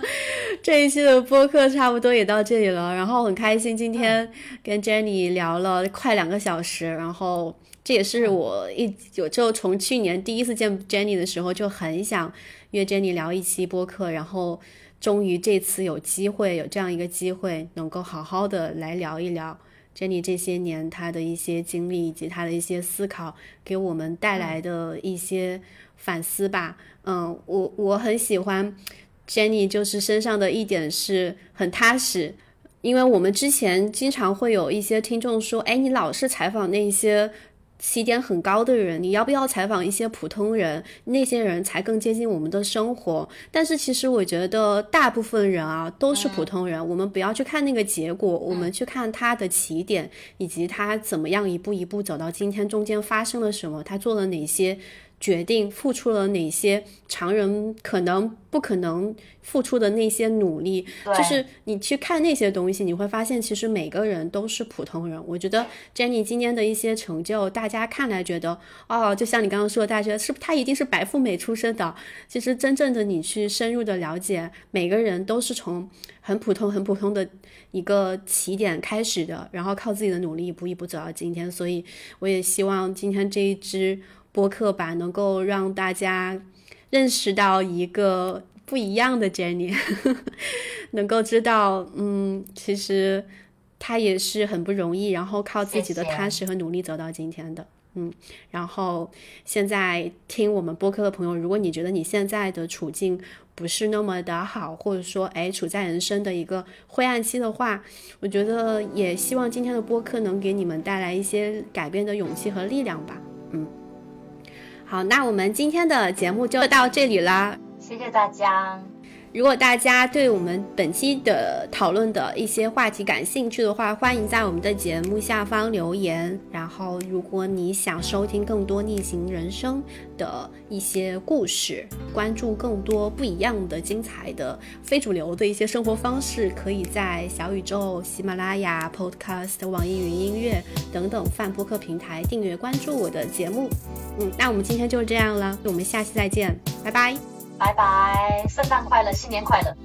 这一期的播客差不多也到这里了，然后很开心今天跟 Jenny 聊了快两个小时，然后这也是我一有就从去年第一次见 Jenny 的时候就很想约 Jenny 聊一期播客，然后终于这次有机会有这样一个机会，能够好好的来聊一聊。Jenny 这些年她的一些经历以及她的一些思考，给我们带来的一些反思吧。嗯，我我很喜欢 Jenny，就是身上的一点是很踏实，因为我们之前经常会有一些听众说，哎，你老是采访那些。起点很高的人，你要不要采访一些普通人？那些人才更接近我们的生活。但是其实我觉得大部分人啊都是普通人，我们不要去看那个结果，我们去看他的起点，以及他怎么样一步一步走到今天，中间发生了什么，他做了哪些。决定付出了哪些常人可能不可能付出的那些努力，就是你去看那些东西，你会发现其实每个人都是普通人。我觉得 Jenny 今天的一些成就，大家看来觉得哦，就像你刚刚说的，大家觉得是不是她一定是白富美出身的。其实真正的你去深入的了解，每个人都是从很普通、很普通的一个起点开始的，然后靠自己的努力一步一步走到今天。所以我也希望今天这一支。播客吧，能够让大家认识到一个不一样的 Jenny，能够知道，嗯，其实他也是很不容易，然后靠自己的踏实和努力走到今天的，嗯。然后现在听我们播客的朋友，如果你觉得你现在的处境不是那么的好，或者说，哎，处在人生的一个灰暗期的话，我觉得也希望今天的播客能给你们带来一些改变的勇气和力量吧，嗯。好，那我们今天的节目就到这里啦，谢谢大家。如果大家对我们本期的讨论的一些话题感兴趣的话，欢迎在我们的节目下方留言。然后，如果你想收听更多逆行人生的一些故事，关注更多不一样的精彩的非主流的一些生活方式，可以在小宇宙、喜马拉雅、Podcast、网易云音乐等等泛播客平台订阅关注我的节目。嗯，那我们今天就这样了，我们下期再见，拜拜。拜拜，圣诞快乐，新年快乐。